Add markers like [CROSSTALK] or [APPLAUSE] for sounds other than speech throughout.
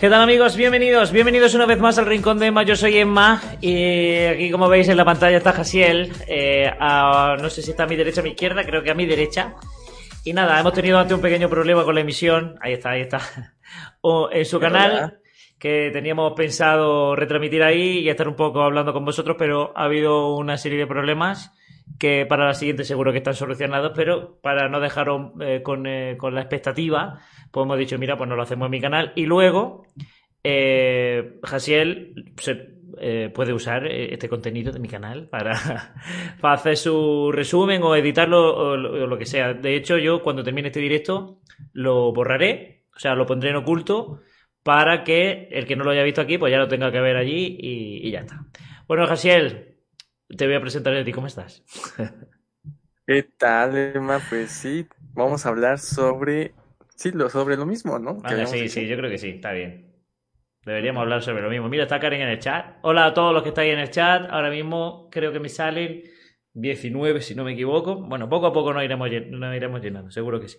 ¿Qué tal amigos? Bienvenidos, bienvenidos una vez más al Rincón de Emma. Yo soy Emma y aquí como veis en la pantalla está Jasiel. eh, no sé si está a mi derecha o a mi izquierda, creo que a mi derecha. Y nada, hemos tenido antes un pequeño problema con la emisión. Ahí está, ahí está. [LAUGHS] O en su canal, que teníamos pensado retransmitir ahí y estar un poco hablando con vosotros, pero ha habido una serie de problemas que para la siguiente seguro que están solucionados, pero para no dejaros eh, con, eh, con la expectativa, pues hemos dicho, mira, pues no lo hacemos en mi canal. Y luego, eh, Jasiel se, eh, puede usar eh, este contenido de mi canal para, [LAUGHS] para hacer su resumen o editarlo o, lo- o lo que sea. De hecho, yo cuando termine este directo lo borraré, o sea, lo pondré en oculto para que el que no lo haya visto aquí, pues ya lo tenga que ver allí y, y ya está. Bueno, Jasiel, te voy a presentar a ti, ¿cómo estás? [LAUGHS] ¿Qué tal, Emma? Pues sí, vamos a hablar sobre, sí, lo, sobre lo mismo, ¿no? Sí, sí, yo creo que sí, está bien. Deberíamos hablar sobre lo mismo. Mira, está Karen en el chat. Hola a todos los que estáis en el chat. Ahora mismo creo que me salen 19, si no me equivoco. Bueno, poco a poco nos iremos, llen- nos iremos llenando, seguro que sí.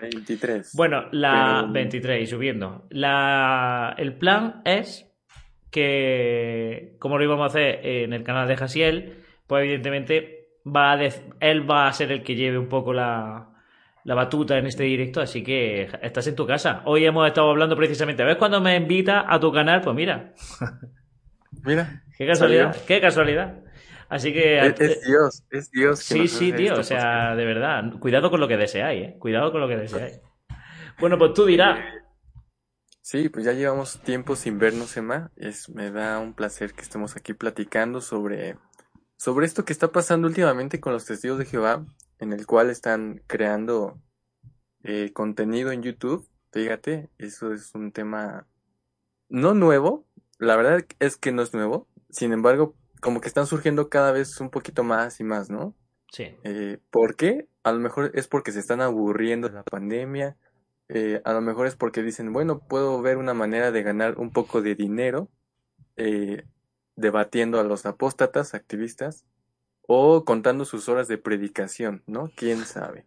23. Bueno, la Pero- 23 y subiendo. La, el plan es que, como lo íbamos a hacer en el canal de Jasiel, pues evidentemente va a él va a ser el que lleve un poco la, la batuta en este directo, así que estás en tu casa. Hoy hemos estado hablando precisamente, ¿ves cuando me invita a tu canal? Pues mira, [LAUGHS] Mira, qué casualidad, Salió. qué casualidad. Así que... es, es Dios, es Dios que Sí, sí, tío, o sea, de verdad, cuidado con lo que deseáis, ¿eh? Cuidado con lo que deseáis. [LAUGHS] Bueno, pues tú dirás, Sí, pues ya llevamos tiempo sin vernos, Emma. Es, me da un placer que estemos aquí platicando sobre, sobre esto que está pasando últimamente con los testigos de Jehová, en el cual están creando eh, contenido en YouTube. Fíjate, eso es un tema no nuevo. La verdad es que no es nuevo. Sin embargo, como que están surgiendo cada vez un poquito más y más, ¿no? sí. Eh, ¿por qué? A lo mejor es porque se están aburriendo de la pandemia. eh, a lo mejor es porque dicen, bueno, puedo ver una manera de ganar un poco de dinero eh, debatiendo a los apóstatas, activistas, o contando sus horas de predicación, ¿no? ¿Quién sabe?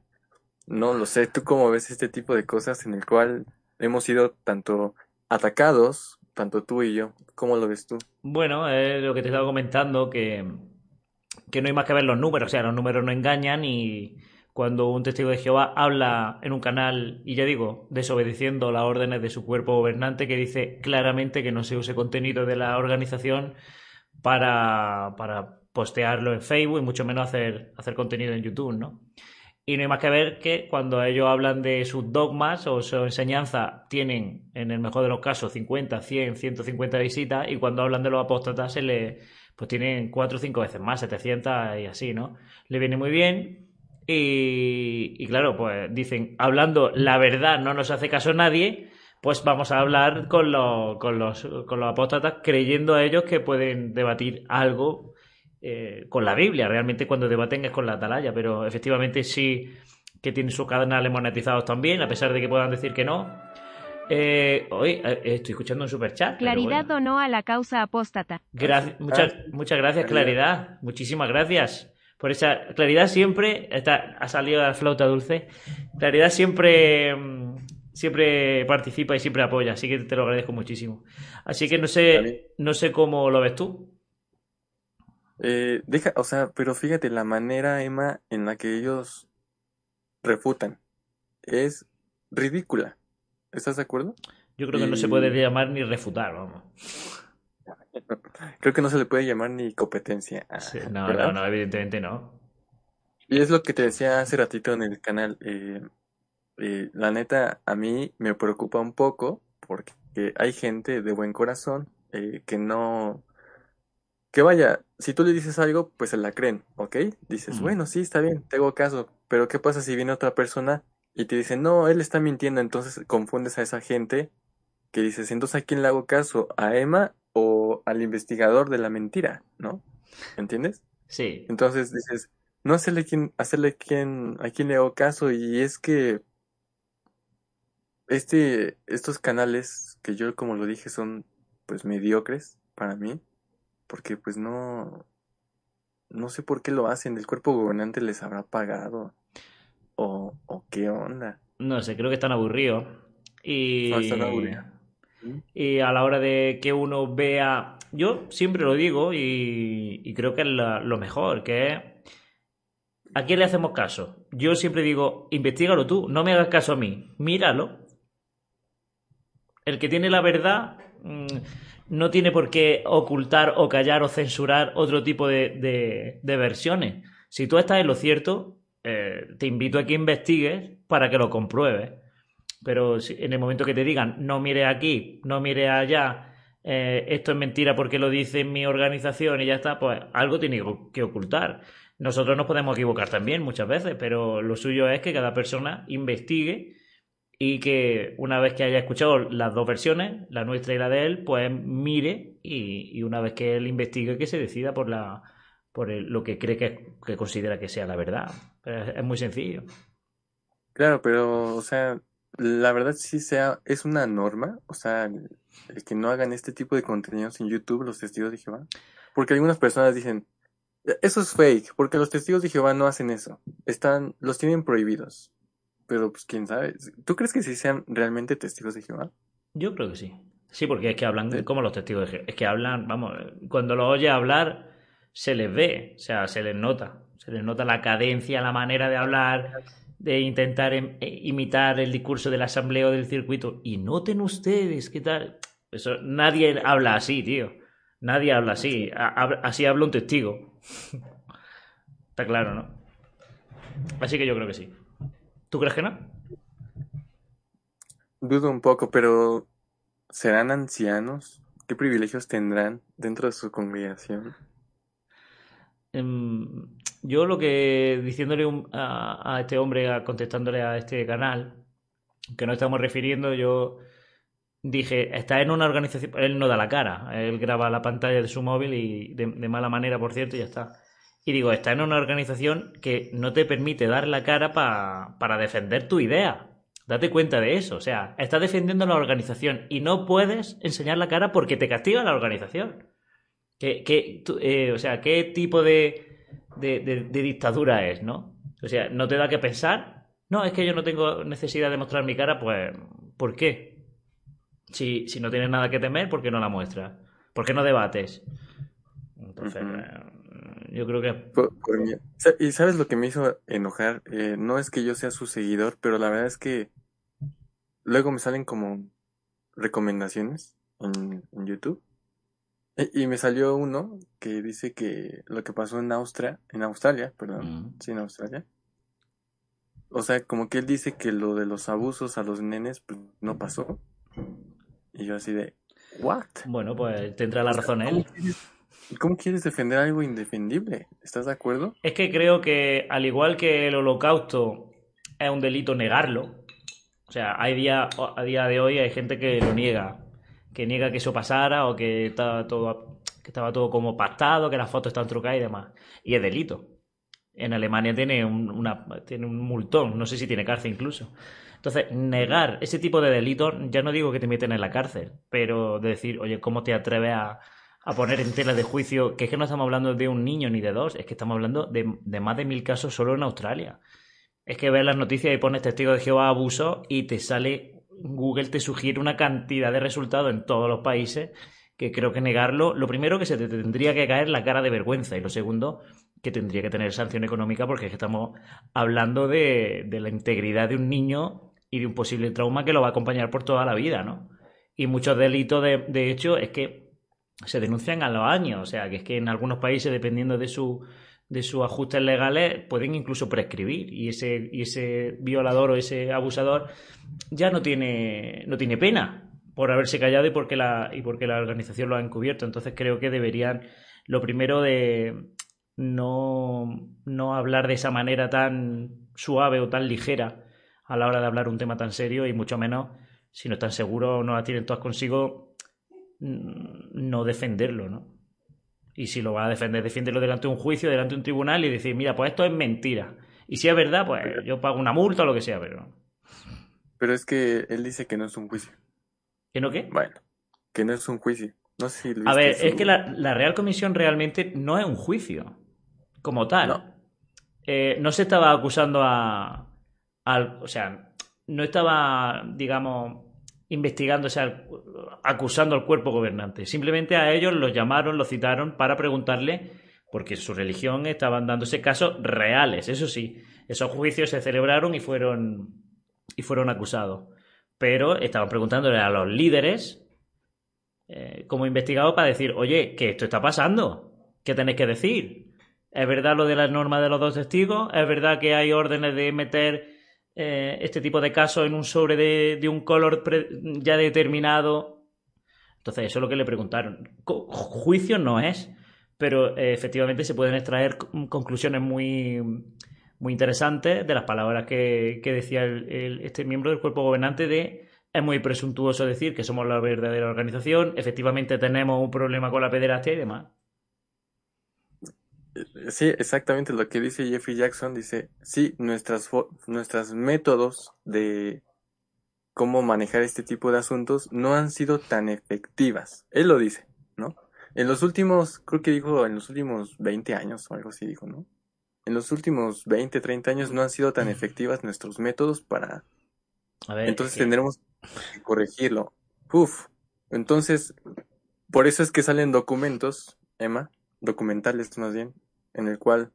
No lo sé. ¿Tú cómo ves este tipo de cosas en el cual hemos sido tanto atacados, tanto tú y yo? ¿Cómo lo ves tú? Bueno, es lo que te estaba comentando, que, que no hay más que ver los números, o sea, los números no engañan y cuando un testigo de Jehová habla en un canal, y ya digo, desobedeciendo las órdenes de su cuerpo gobernante, que dice claramente que no se use contenido de la organización para, para postearlo en Facebook y mucho menos hacer, hacer contenido en YouTube, ¿no? Y no hay más que ver que cuando ellos hablan de sus dogmas o su enseñanza tienen, en el mejor de los casos, 50, 100, 150 visitas y cuando hablan de los apóstatas se le, pues tienen 4 o 5 veces más, 700 y así, ¿no? Le viene muy bien y, y claro, pues dicen, hablando la verdad no nos hace caso nadie, pues vamos a hablar con los, con los, con los apóstatas creyendo a ellos que pueden debatir algo eh, con la Biblia. Realmente cuando debaten es con la atalaya, pero efectivamente sí que tienen sus canales monetizados también, a pesar de que puedan decir que no. Eh, hoy eh, estoy escuchando un superchat. pero Claridad bueno. donó a la causa apóstata. Gracias, muchas, muchas gracias, Claridad. Muchísimas gracias por esa Claridad siempre está, ha salido la flauta dulce. Claridad siempre mm, siempre participa y siempre apoya, así que te lo agradezco muchísimo. Así que no sé no sé cómo lo ves tú. Eh, deja, o sea, pero fíjate la manera, Emma, en la que ellos refutan es ridícula. ¿Estás de acuerdo? Yo creo que no se puede llamar ni refutar, vamos. Creo que no se le puede llamar ni competencia. Sí, no, ¿verdad? no, no, evidentemente no. Y es lo que te decía hace ratito en el canal. eh, eh, la neta, a mí me preocupa un poco porque hay gente de buen corazón eh, que no... Que vaya, si tú le dices algo, pues se la creen, ¿ok? Dices, bueno, sí, está bien, te hago caso. Pero ¿qué pasa si viene otra persona y te dice, no, él está mintiendo? Entonces confundes a esa gente que dices, entonces ¿a quién le hago caso? ¿A Emma o al investigador de la mentira? ¿No? ¿Entiendes? Sí, Entonces dices, no hacerle quien, hacerle quien, a quien le hago caso, y es que este, estos canales que yo como lo dije son pues mediocres para mí, porque pues no, no sé por qué lo hacen, el cuerpo gobernante les habrá pagado, o, o qué onda. no sé, creo que están aburridos. Y... No, están aburridos. Y a la hora de que uno vea, yo siempre lo digo y, y creo que es la- lo mejor, que es, ¿a quién le hacemos caso? Yo siempre digo, investigalo tú, no me hagas caso a mí, míralo. El que tiene la verdad mm, no tiene por qué ocultar o callar o censurar otro tipo de, de- versiones. Si tú estás en lo cierto, eh, te invito a que investigues para que lo compruebes. Pero si- en el momento que te digan, no mire aquí, no mire allá, eh, esto es mentira porque lo dice mi organización y ya está, pues algo tiene que ocultar. Nosotros nos podemos equivocar también muchas veces, pero lo suyo es que cada persona investigue y que una vez que haya escuchado las dos versiones, la nuestra y la de él, pues mire y, y una vez que él investigue que se decida por la por el- lo que cree que, que considera que sea la verdad. Es, muy sencillo. Claro, pero, o sea, la verdad sí sea, es una norma, o sea, el, el que no hagan este tipo de contenidos en YouTube, los testigos de Jehová. Porque algunas personas dicen, eso es fake, porque los testigos de Jehová no hacen eso. Están, los tienen prohibidos. Pero, pues, quién sabe. ¿Tú crees que sí sean realmente testigos de Jehová? Yo creo que sí. Sí, porque es que hablan Sí. como los testigos de Jehová. Es que hablan, vamos, cuando los oye hablar, se les ve, o sea, se les nota. Se les nota la cadencia, la manera de hablar, de intentar em- eh, imitar el discurso de la asamblea o del circuito. Y noten ustedes, ¿qué tal? Eso, nadie habla así, tío. Nadie habla así. Hab- así habla un testigo. Está claro, ¿no? Así que yo creo que sí. ¿Tú crees que no? Dudo un poco, pero ¿serán ancianos? ¿Qué privilegios tendrán dentro de su congregación? Em, yo lo que diciéndole un- a, a este hombre, a- contestándole a este canal, que nos estamos refiriendo, yo dije, está en una organización, él no da la cara, él graba la pantalla de su móvil y de, de mala manera, por cierto, y ya está. Y digo, está en una organización que no te permite dar la cara pa- para defender tu idea. Date cuenta de eso, o sea, estás defendiendo la organización y no puedes enseñar la cara porque te castiga la organización. ¿Qué, qué- eh, o sea, ¿qué tipo de, de, de- dictadura es, no? O sea, ¿no te da que pensar? No, es que yo no tengo necesidad de mostrar mi cara, pues, ¿por qué? Si, si no tienes nada que temer, ¿por qué no la muestras? ¿Por qué no debates? Entonces, yo creo que... Por- por mí- Sa- ¿Y sabes lo que me hizo enojar? Eh, no es que yo sea su seguidor, pero la verdad es que luego me salen como recomendaciones en, en YouTube. E- Y me salió uno que dice que lo que pasó en Austria, en Australia, perdón, Mm. sí, en Australia. O sea, como que él dice que lo de los abusos a los nenes pues, no pasó. Y yo así de, ¿what? Bueno, pues tendrá la razón ¿Cómo él. Quieres, cómo quieres defender algo indefendible? ¿Estás de acuerdo? Es que creo que, al igual que el holocausto es un delito negarlo, o sea, hay día, a día de hoy hay gente que lo niega, que niega que eso pasara o que estaba todo, que estaba todo como pactado, que las fotos están trucadas y demás. Y es delito. En Alemania tiene un, una, multón, no sé si tiene cárcel incluso. Entonces, negar ese tipo de delitos, ya no digo que te meten en la cárcel, pero de decir, oye, ¿cómo te atreves a, a poner en tela de juicio? Que es que no estamos hablando de un niño ni de dos, es que estamos hablando de, más de mil casos solo en Australia. Es que ves las noticias y pones testigo de Jehová abuso y te sale, Google te sugiere una cantidad de resultados en todos los países que creo que negarlo, lo primero que se te tendría que caer la cara de vergüenza y lo segundo que tendría que tener sanción económica porque es que estamos hablando de, de la integridad de un niño y de un posible trauma que lo va a acompañar por toda la vida, ¿no? Y muchos delitos, de, de hecho, es que se denuncian a los años. O sea, que es que en algunos países, dependiendo de su de sus ajustes legales pueden incluso prescribir y ese, y ese violador o ese abusador ya no tiene, no tiene pena por haberse callado y porque, la, y porque la organización lo ha encubierto. Entonces creo que deberían, lo primero de no, no hablar de esa manera tan suave o tan ligera a la hora de hablar un tema tan serio y mucho menos si no están seguros o no la tienen todas consigo, no defenderlo, ¿no? Y si lo va a defender, defiéndelo delante de un juicio, delante de un tribunal y decir, mira, pues esto es mentira. Y si es verdad, pues yo pago una multa o lo que sea, pero. Pero es que él dice que no es un juicio. ¿Que no qué? Bueno, que no es un juicio. No sé si A ver, es que la, Real Comisión realmente no es un juicio, como tal. No, eh, no se estaba acusando a, al. O sea, no estaba, digamos, investigándose, acusando al cuerpo gobernante. Simplemente a ellos los llamaron, los citaron para preguntarle, porque su religión estaban dándose casos reales, eso sí. Esos juicios se celebraron y fueron, y fueron acusados. Pero estaban preguntándole a los líderes eh, como investigados para decir, oye, que esto está pasando, ¿qué tenéis que decir? ¿Es verdad lo de la norma de los dos testigos? ¿Es verdad que hay órdenes de meter eh, este tipo de casos en un sobre de, un color ya determinado. Entonces, eso es lo que le preguntaron. juicio no es, pero eh, efectivamente se pueden extraer conclusiones muy, muy interesantes de las palabras que, decía este miembro del cuerpo gobernante de es muy presuntuoso decir que somos la verdadera organización, efectivamente tenemos un problema con la pederastia y demás. Sí, exactamente lo que dice Jeffrey Jackson. Dice, sí, nuestras, nuestros métodos de cómo manejar este tipo de asuntos no han sido tan efectivas. Él lo dice, ¿no? En los últimos, creo que dijo en los últimos 20 años o algo así dijo, ¿no? En los últimos 20, 30 años no han sido tan efectivas nuestros métodos para... A ver, Entonces tendremos que corregirlo. Uf. Entonces, por eso es que salen documentos, Emma, documentales más bien, en el cual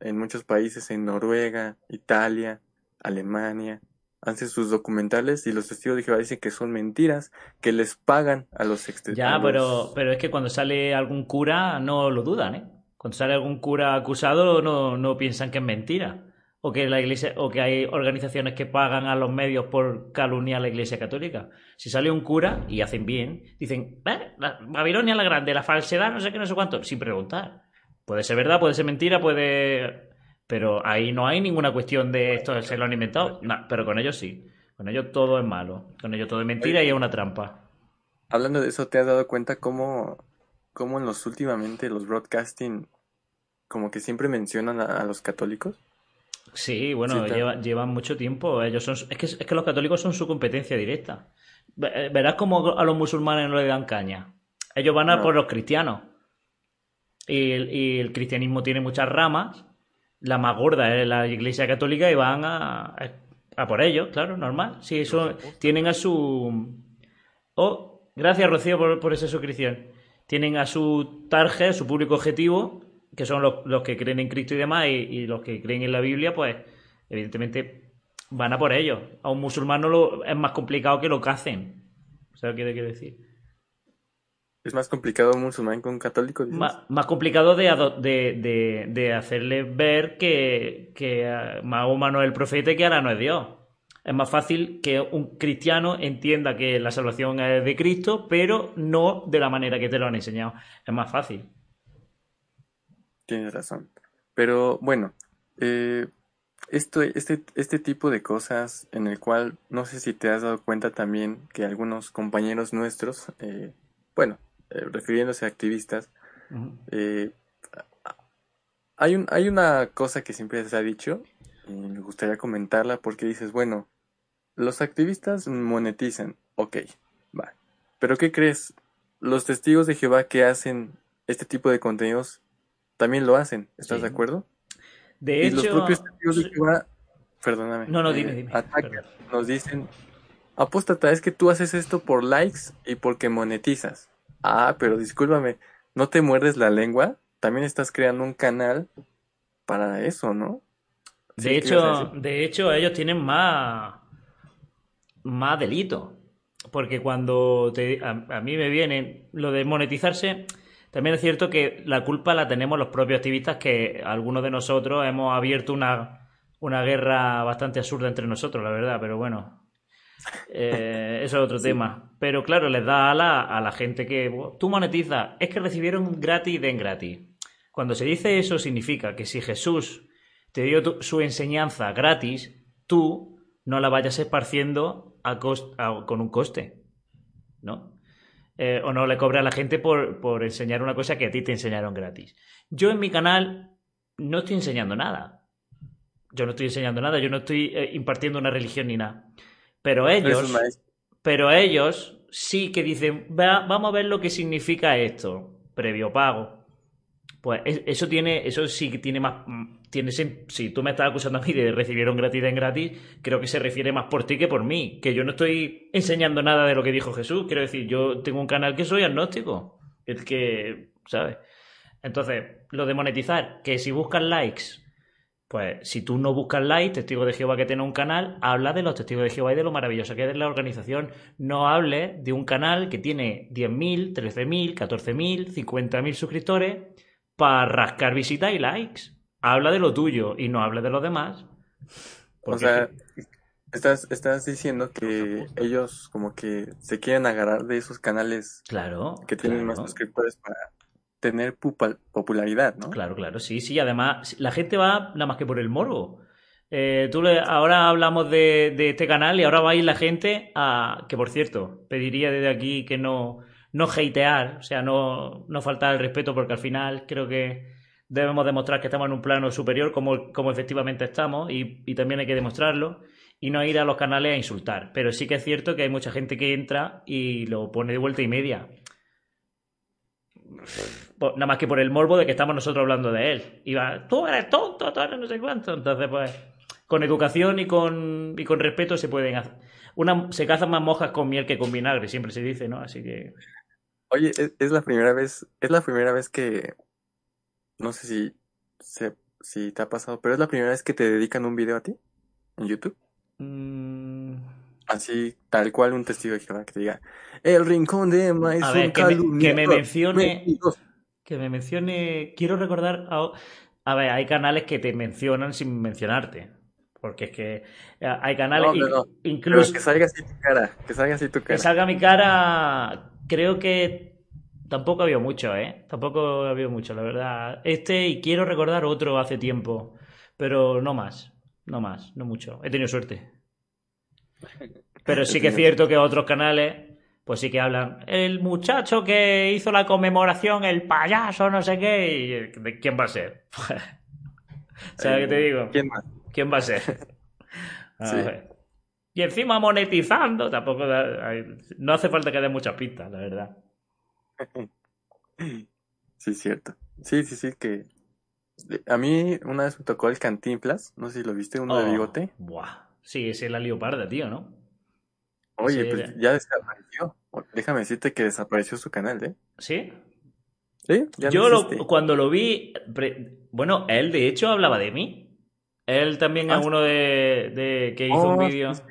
en muchos países, en Noruega, Italia, Alemania, hacen sus documentales y los testigos de Jehová dicen que son mentiras, que les pagan a los extranjeros. Ya, pero, pero es que cuando sale algún cura no lo dudan, ¿eh? Cuando sale algún cura acusado no, no piensan que es mentira. O que la iglesia, o que hay organizaciones que pagan a los medios por calumniar a la iglesia católica. Si sale un cura y hacen bien, dicen, ¿Eh? la Babilonia la grande, la falsedad, no sé qué, no sé cuánto, sin preguntar. Puede ser verdad, puede ser mentira, puede. Pero ahí no hay ninguna cuestión de esto se lo han inventado. Pero con ellos sí. Con ellos todo es malo. Con ellos todo es mentira y es una trampa. Hablando de eso, ¿te has dado cuenta cómo, cómo en los últimamente los broadcasting como que siempre mencionan a, los católicos? Sí, bueno, llevan mucho tiempo. Ellos son, es, que, es que los católicos son su competencia directa. Eh, verás cómo a los musulmanes no le dan caña. Ellos van a por los cristianos. Y el, cristianismo tiene muchas ramas. La más gorda es la iglesia católica y van a, a, por ellos, claro, normal. Sí, eso tienen a su. Oh, gracias Rocío por, esa suscripción. Tienen a su target, su público objetivo, que son los, que creen en Cristo y demás, y, los que creen en la Biblia, pues evidentemente van a por ellos. A un musulmán lo, es más complicado que lo que hacen. ¿Sabes qué quiero decir? ¿Es más complicado un musulmán que un católico? Más, complicado de, de, de, hacerle ver que, que Mahoma no es el profeta y que ahora no es Dios. Es más fácil que un cristiano entienda que la salvación es de Cristo, pero no de la manera que te lo han enseñado. Es más fácil. Tienes razón. Pero bueno, eh, esto, este, este tipo de cosas en el cual no sé si te has dado cuenta también que algunos compañeros nuestros, eh, bueno, eh, refiriéndose a activistas, eh, hay, un, hay una cosa que siempre se ha dicho y me gustaría comentarla porque dices, bueno, los activistas monetizan, ok, va. Pero ¿qué crees? Los testigos de Jehová que hacen este tipo de contenidos también lo hacen, ¿estás de acuerdo? De hecho, los propios testigos de Jehová, perdóname, no, no, dime, dime. nos dicen, apóstata, es que tú haces esto por likes y porque monetizas. Ah, pero discúlpame, ¿no te muerdes la lengua? También estás creando un canal para eso, ¿no? De hecho, de hecho, ellos tienen más, más delito. porque cuando te, a, a mí me viene lo de monetizarse, también es cierto que la culpa la tenemos los propios activistas que algunos de nosotros hemos abierto una, una guerra bastante absurda entre nosotros, la verdad, pero bueno. Eh, eso es otro tema. Pero claro, les da ala a la gente que "Buah, tú monetizas, es que recibieron gratis, den gratis. Cuando se dice eso significa que si Jesús te dio tu- su enseñanza gratis, tú no la vayas esparciendo a con un coste, ¿no? Eh, o no le cobres a la gente por, por enseñar una cosa que a ti te enseñaron gratis. Yo en mi canal no estoy enseñando nada. Yo no estoy enseñando nada, yo no estoy eh, impartiendo una religión ni nada. Pero ellos, pero ellos sí que dicen, "Va- vamos a ver lo que significa esto, previo pago. Pues es- eso tiene, eso sí que tiene más, mm, tiene, si tú me estás acusando a mí de recibieron gratis en gratis, creo que se refiere más por ti que por mí, que yo no estoy enseñando nada de lo que dijo Jesús, quiero decir, yo tengo un canal que soy agnóstico, es que, ¿sabes? Entonces, lo de monetizar, que si buscas likes, pues si tú no buscas likes, Testigo de Jehová que tiene un canal, habla de los Testigos de Jehová y de lo maravilloso que es la organización. No hable de un canal que tiene 10.000, 13.000, 14.000, 50.000 suscriptores para rascar visitas y likes. Habla de lo tuyo y no hable de los demás. O sea, es estás, estás diciendo que ellos como que se quieren agarrar de esos canales que- claro, que tienen más suscriptores para tener popularidad, ¿no? Claro, claro, sí, sí. Además, la gente va nada más que por el morbo. Eh, tú le- ahora hablamos de, de este canal y ahora va a ir la gente a. Que por cierto, pediría desde aquí que no, no hatear, o sea, no, no faltar el respeto, porque al final creo que debemos demostrar que estamos en un plano superior, como, como efectivamente estamos, y, y también hay que demostrarlo, y no ir a los canales a insultar. Pero sí que es cierto que hay mucha gente que entra y lo pone de vuelta y media. [LAUGHS] Por- nada más que por el morbo de que estamos nosotros hablando de él. Y va, tú eres tonto, tú eres no sé cuánto. Entonces, pues, con educación y con, y con respeto se pueden hacer. Una, se cazan más mojas con miel que con vinagre, siempre se dice, ¿no? Así que. Oye, es, es la primera vez, es la primera vez que, no sé si, se- si te ha pasado, pero es la primera vez que te dedican un video a ti en YouTube. mm, Así, tal cual un testigo de Jehová que te diga, el rincón de Emma es A un ver, que me- que me calumniador, mencione- mentiroso". Que me mencione. Quiero recordar. A, a ver, hay canales que te mencionan sin mencionarte. Porque es que eh, hay canales. No. Pero incluso. que salga así tu cara, que salga así tu Que cara. salga mi cara, creo que tampoco ha habido mucho, ¿eh? Tampoco ha habido mucho, la verdad. Este y quiero recordar otro hace tiempo, pero no más, no más, no mucho. He tenido suerte. [LAUGHS] Pero sí que es cierto que otros canales, pues sí que hablan, el muchacho que hizo la conmemoración, el payaso, no sé qué, y ¿de quién va a ser? [LAUGHS] ¿Sabes qué te digo? ¿Quién más? ¿Quién va a ser? A [LAUGHS] Sí. ver. Y encima monetizando, tampoco da- hay- no hace falta que dé muchas pistas, la verdad. [LAUGHS] Sí, cierto. Sí, sí, sí, que a mí una vez me tocó el Cantinflas, no sé si lo viste, uno de Oh, bigote. Buah. Sí, ese es la leoparda, tío, ¿no? Oye, sí, pues ya desapareció. Déjame decirte que desapareció su canal, ¿eh? ¿Sí? Sí, ya Yo lo- cuando lo vi, bueno, él de hecho hablaba de mí. Él también Ah, es uno de, de que hizo un Oh, vídeo, sí.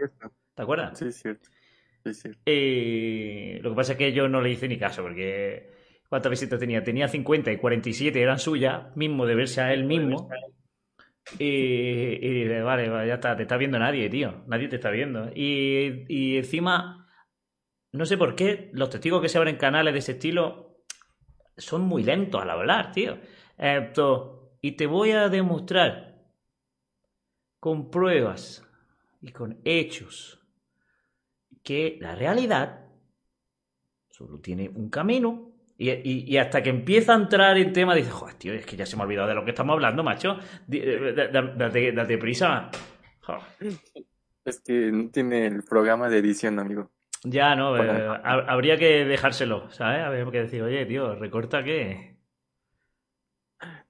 ¿te acuerdas? Sí, cierto. Sí, cierto. Y lo que pasa es que yo no le hice ni caso, porque ¿cuántas visitas tenía? Tenía 50 y 47 eran suyas, mismo de verse a él mismo. Y, y vale, ya está, te está viendo nadie, tío. Nadie te está viendo. Y, y encima, no sé por qué, los testigos que se abren canales de ese estilo son muy lentos al hablar, tío. Esto, y te voy a demostrar con pruebas y con hechos que la realidad solo tiene un camino. Y, y- y hasta que empieza a entrar en tema, dice, joder, tío, es que ya se me ha olvidado de lo que estamos hablando, macho. Eh, Date, date prisa. Joder. Es que no tiene el programa de edición, amigo. Ya, no, eh, ha- habría que dejárselo, ¿sabes? Habría que decir, oye, tío, recorta que...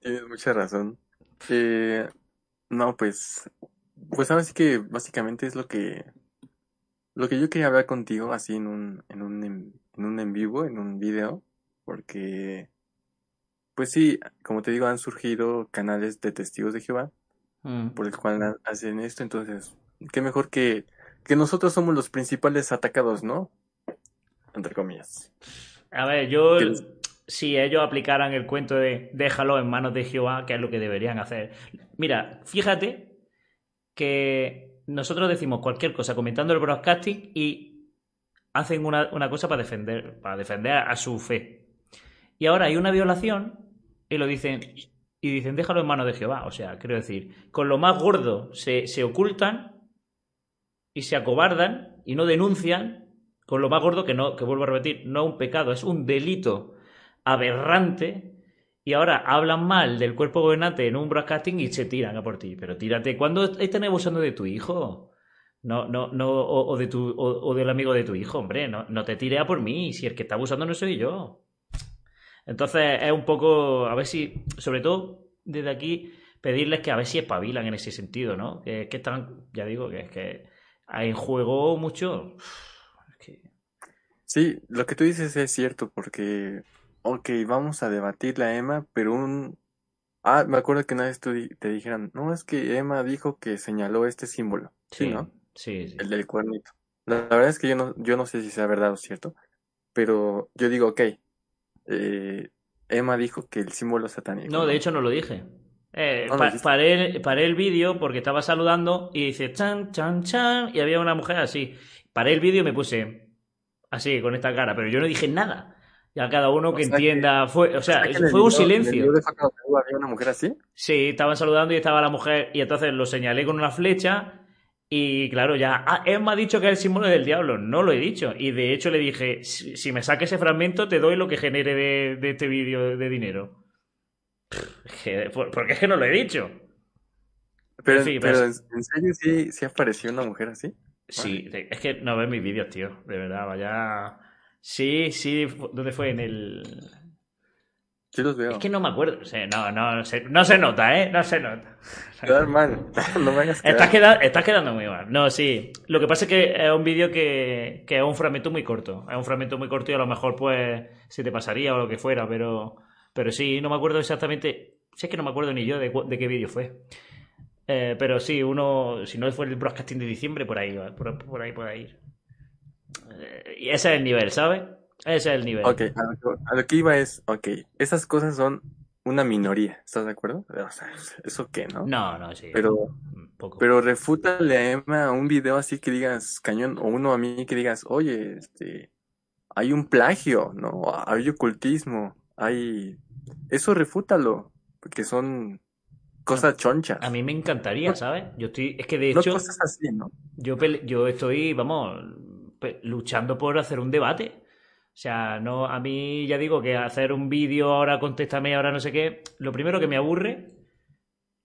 Tienes mucha razón. Eh, no, pues, pues ahora sí que básicamente es lo que, lo que yo quería hablar contigo así en un, en un, en un en vivo, en un video, porque, pues sí, como te digo, han surgido canales de testigos de Jehová Mm. por el cual ha- hacen esto, entonces, qué mejor que, que nosotros somos los principales atacados, ¿no? entre comillas. A ver, yo. Si ellos aplicaran el cuento de déjalo en manos de Jehová, que es lo que deberían hacer. Mira, fíjate que nosotros decimos cualquier cosa comentando el broadcasting y hacen una, una cosa para defender, para defender a su fe. Y ahora hay una violación y lo dicen. Y dicen, déjalo en manos de Jehová. O sea, quiero decir, con lo más gordo se, se ocultan y se acobardan y no denuncian con lo más gordo que no, que vuelvo a repetir, no es un pecado, es un delito aberrante. Y ahora hablan mal del cuerpo gobernante en un broadcasting y se tiran a por ti. Pero tírate, ¿cuándo están abusando de tu hijo? No, no, no, o, o de tu, o, o del amigo de tu hijo, hombre, no, no te tires a por mí, si el que está abusando no soy yo. Entonces es un poco, a ver si, sobre todo desde aquí, pedirles que a ver si espabilan en ese sentido, ¿no? Que, que están, ya digo, que es que hay en juego mucho. Es que, Sí, lo que tú dices es cierto, porque, ok, vamos a debatir la Emma, pero un... Ah, me acuerdo que una vez tú te dijeron, no, es que Emma dijo que señaló este símbolo, sí, ¿no? sí, sí. El del cuernito. La, la verdad es que yo no, yo no sé si sea verdad o cierto, pero yo digo, ok, eh, Emma dijo que el símbolo satánico. No, de hecho no lo dije. Eh, No pa- paré, paré el vídeo porque estaba saludando y dice chan, chan, chan, y había una mujer así. Paré el vídeo y me puse así, con esta cara, pero yo no dije nada. Ya cada uno O que entienda, fue, o sea, ¿Sabes que en el fue un video- el silencio. de había una mujer así? Sí, estaban saludando y estaba la mujer, y entonces lo señalé con una flecha. Y claro, ya, ah, Emma ha dicho que es el símbolo del diablo. No lo he dicho. Y de hecho le dije, si, si me saques ese fragmento, te doy lo que genere de, de este vídeo de dinero. Porque es que no lo he dicho. Pero, En fin, pero pues- en, serio sí, sí apareció una mujer así. Sí, es que no ves mis vídeos, tío. De verdad, vaya. Sí, sí, ¿dónde fue? En el. Sí los veo. Es que no me acuerdo. O sea, no, no, no se, no se nota, ¿eh? No se nota. Quedar mal. [LAUGHS] no me hagas. Estás, queda- estás quedando muy mal. No, sí. Lo que pasa es que es un vídeo que, que es un fragmento muy corto. Es un fragmento muy corto y a lo mejor pues se te pasaría o lo que fuera, pero, pero sí, no me acuerdo exactamente. Si es que no me acuerdo ni yo de, de qué vídeo fue. Eh, pero sí, uno, si no fue el broadcasting de diciembre, por ahí, por, por ahí puede ir. Eh, y ese es el nivel, ¿sabes? Ese es el nivel. Ok, a lo, que, a lo que iba es, ok, esas cosas son una minoría, ¿estás de acuerdo? O sea, ¿eso qué, no? No, no, sí. Pero, poco. pero refútale a Emma un video así que digas, cañón, o uno a mí que digas, oye, este, hay un plagio, ¿no? Hay ocultismo, hay... Eso refútalo, porque son cosas chonchas. A mí me encantaría, ¿sabes? Yo estoy. Es que de no hecho. cosas así, ¿no? Yo, yo estoy, vamos, luchando por hacer un debate. O sea, no, a mí ya digo que hacer un vídeo ahora, contéstame ahora, no sé qué, lo primero que me aburre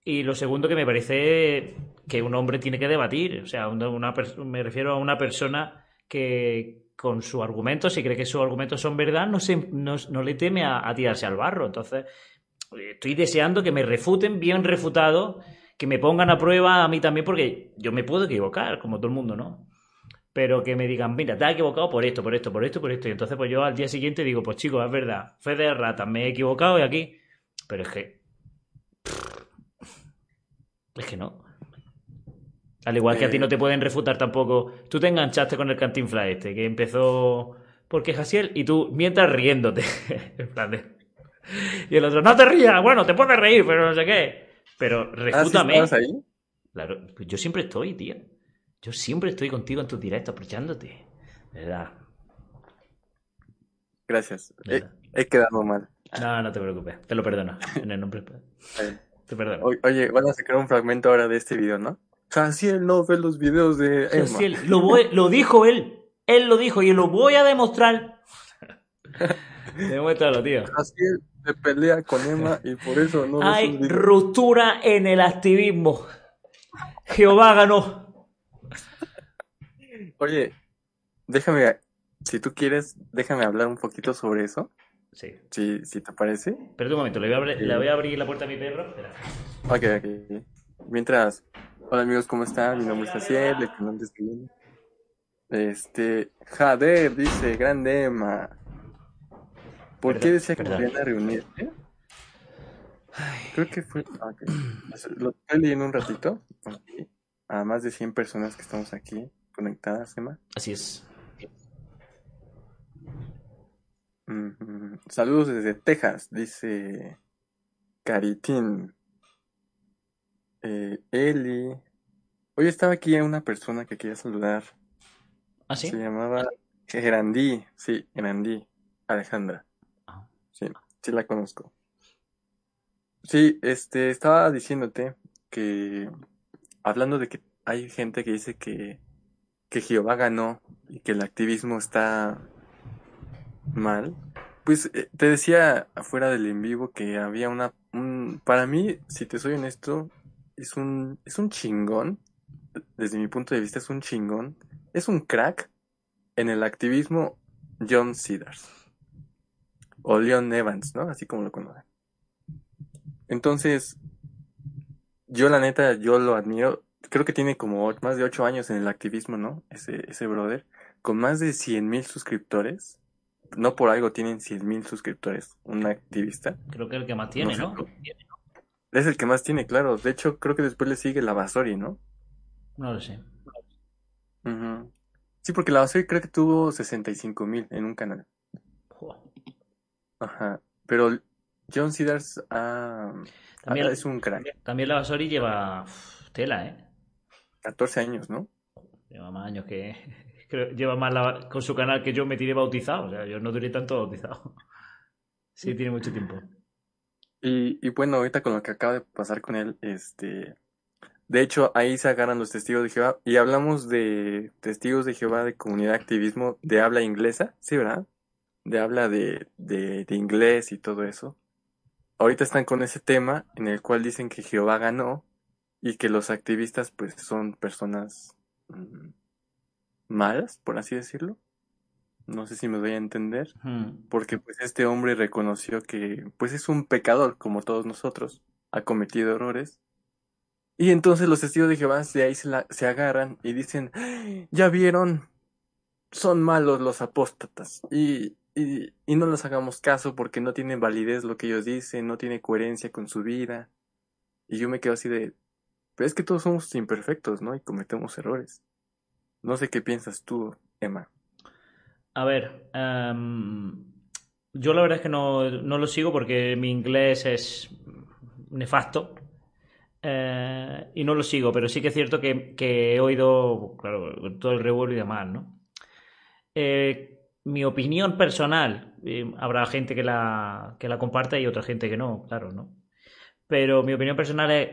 y lo segundo que me parece que un hombre tiene que debatir. O sea, una, me refiero a una persona que con sus argumentos, si cree que sus argumentos son verdad, no, se, no, no le teme a tirarse al barro. Entonces, estoy deseando que me refuten bien refutado, que me pongan a prueba a mí también, porque yo me puedo equivocar, como todo el mundo, ¿no? Pero que me digan, mira, te has equivocado por esto, por esto, por esto, por esto. Y entonces, pues yo al día siguiente digo, pues chicos, es verdad, fe de rata, me he equivocado y aquí. Pero es que. Es que no. Al igual que a ti Eh. no te pueden refutar tampoco. Tú te enganchaste con el cantinfla este, que empezó porque Jasiel, y tú mientras riéndote. [LAUGHS] en plan de- Y el otro, no te rías, bueno, te puedes reír, pero no sé qué. Pero Ah, ¿sí refútame. ahí? Claro, pues yo siempre estoy, tío. Yo siempre estoy contigo en tus directos, apoyándote. Verdad. Gracias. He, quedado mal. No, no te preocupes. Te lo perdono. [LAUGHS] En el nombre. Te perdono. o- Oye, van a sacar un fragmento ahora de este video, ¿no? Jaciel no ve los videos de Emma. Él- lo, voy- lo dijo él. Él lo dijo y lo voy a demostrar. [LAUGHS] Demuéstralo, tío. Jaciel se pelea con Emma y por eso no Hay ruptura en el activismo. Jehová ganó. Oye, déjame, si tú quieres, déjame hablar un poquito sobre eso, Sí. si, si te parece. Espera un momento, le voy, a abrir, le voy a abrir la puerta a mi perro. Espera. Ok, ok. Mientras, hola amigos, ¿cómo están? Mi nombre es Jaciel, de canal de. Este, Jader dice, grande Emma. ¿Por qué decía que perdón. querían reunirse? Creo que fue. ah, ok. Lo estoy leyendo un ratito. A más de 100 personas que estamos aquí conectadas, Emma. Así es. Saludos desde Texas, dice Caritín. Eh, Eli. Hoy estaba aquí una persona que quería saludar. ¿Ah, sí? Se llamaba Gerandí. Sí, Gerandí. Alejandra. Ah. Sí, sí la conozco. Sí, este, estaba diciéndote que, hablando de que hay gente que dice que, que Jehová ganó y que el activismo está mal, pues eh, te decía afuera del en vivo que había una, un, para mí, si te soy honesto, es un, es un chingón, desde mi punto de vista es un chingón, es un crack en el activismo John Cedars o Leon Evans, ¿no? Así como lo conocen. Entonces, yo la neta, yo lo admiro. Creo que tiene como más de ocho años en el activismo, ¿no? Ese, ese brother. Con más de cien mil suscriptores. No por algo tienen cien mil suscriptores. Un activista. Creo que el que más tiene, ¿no? Es el que más tiene, claro. De hecho, creo que después le sigue la Basori, ¿no? No lo sé. Ujú. Sí, porque la Basori creo que tuvo sesenta y cinco mil en un canal. Joder. Ajá. Pero John Cedars ah, También- ah, es un crack. También la Basori lleva tela, ¿eh? 14 años, ¿no? Lleva más años que. [LAUGHS] creo- lleva más la- con su canal que yo me tiré bautizado. O sea, yo no duré tanto bautizado. [LAUGHS] Sí, tiene mucho tiempo. Y, y bueno, ahorita con lo que acaba de pasar con él, este, de hecho, ahí se agarran los testigos de Jehová y hablamos de testigos de Jehová de comunidad de activismo de habla inglesa, ¿sí, verdad? De habla de, de, de inglés y todo eso. Ahorita están con ese tema en el cual dicen que Jehová ganó y que los activistas pues son personas mm, malas, por así decirlo. No sé si me doy a entender Hmm. porque pues este hombre reconoció que pues es un pecador como todos nosotros, ha cometido errores. Y entonces los testigos de Jehová de ahí se, la- se agarran y dicen, "¡Ah! ya vieron, son malos los apóstatas y, y, y no les hagamos caso porque no tienen validez lo que ellos dicen, no tiene coherencia con su vida. Y yo me quedo así de, pero es que todos somos imperfectos, ¿no? Y cometemos errores. No sé qué piensas tú, Emma. A ver, em, yo la verdad es que no, no lo sigo porque mi inglés es nefasto eh, y no lo sigo, pero sí que es cierto que, he oído, claro, todo el revuelo y demás, ¿no? Eh, mi opinión personal, habrá gente que la, que la comparta y otra gente que no, claro, ¿no? Pero mi opinión personal es,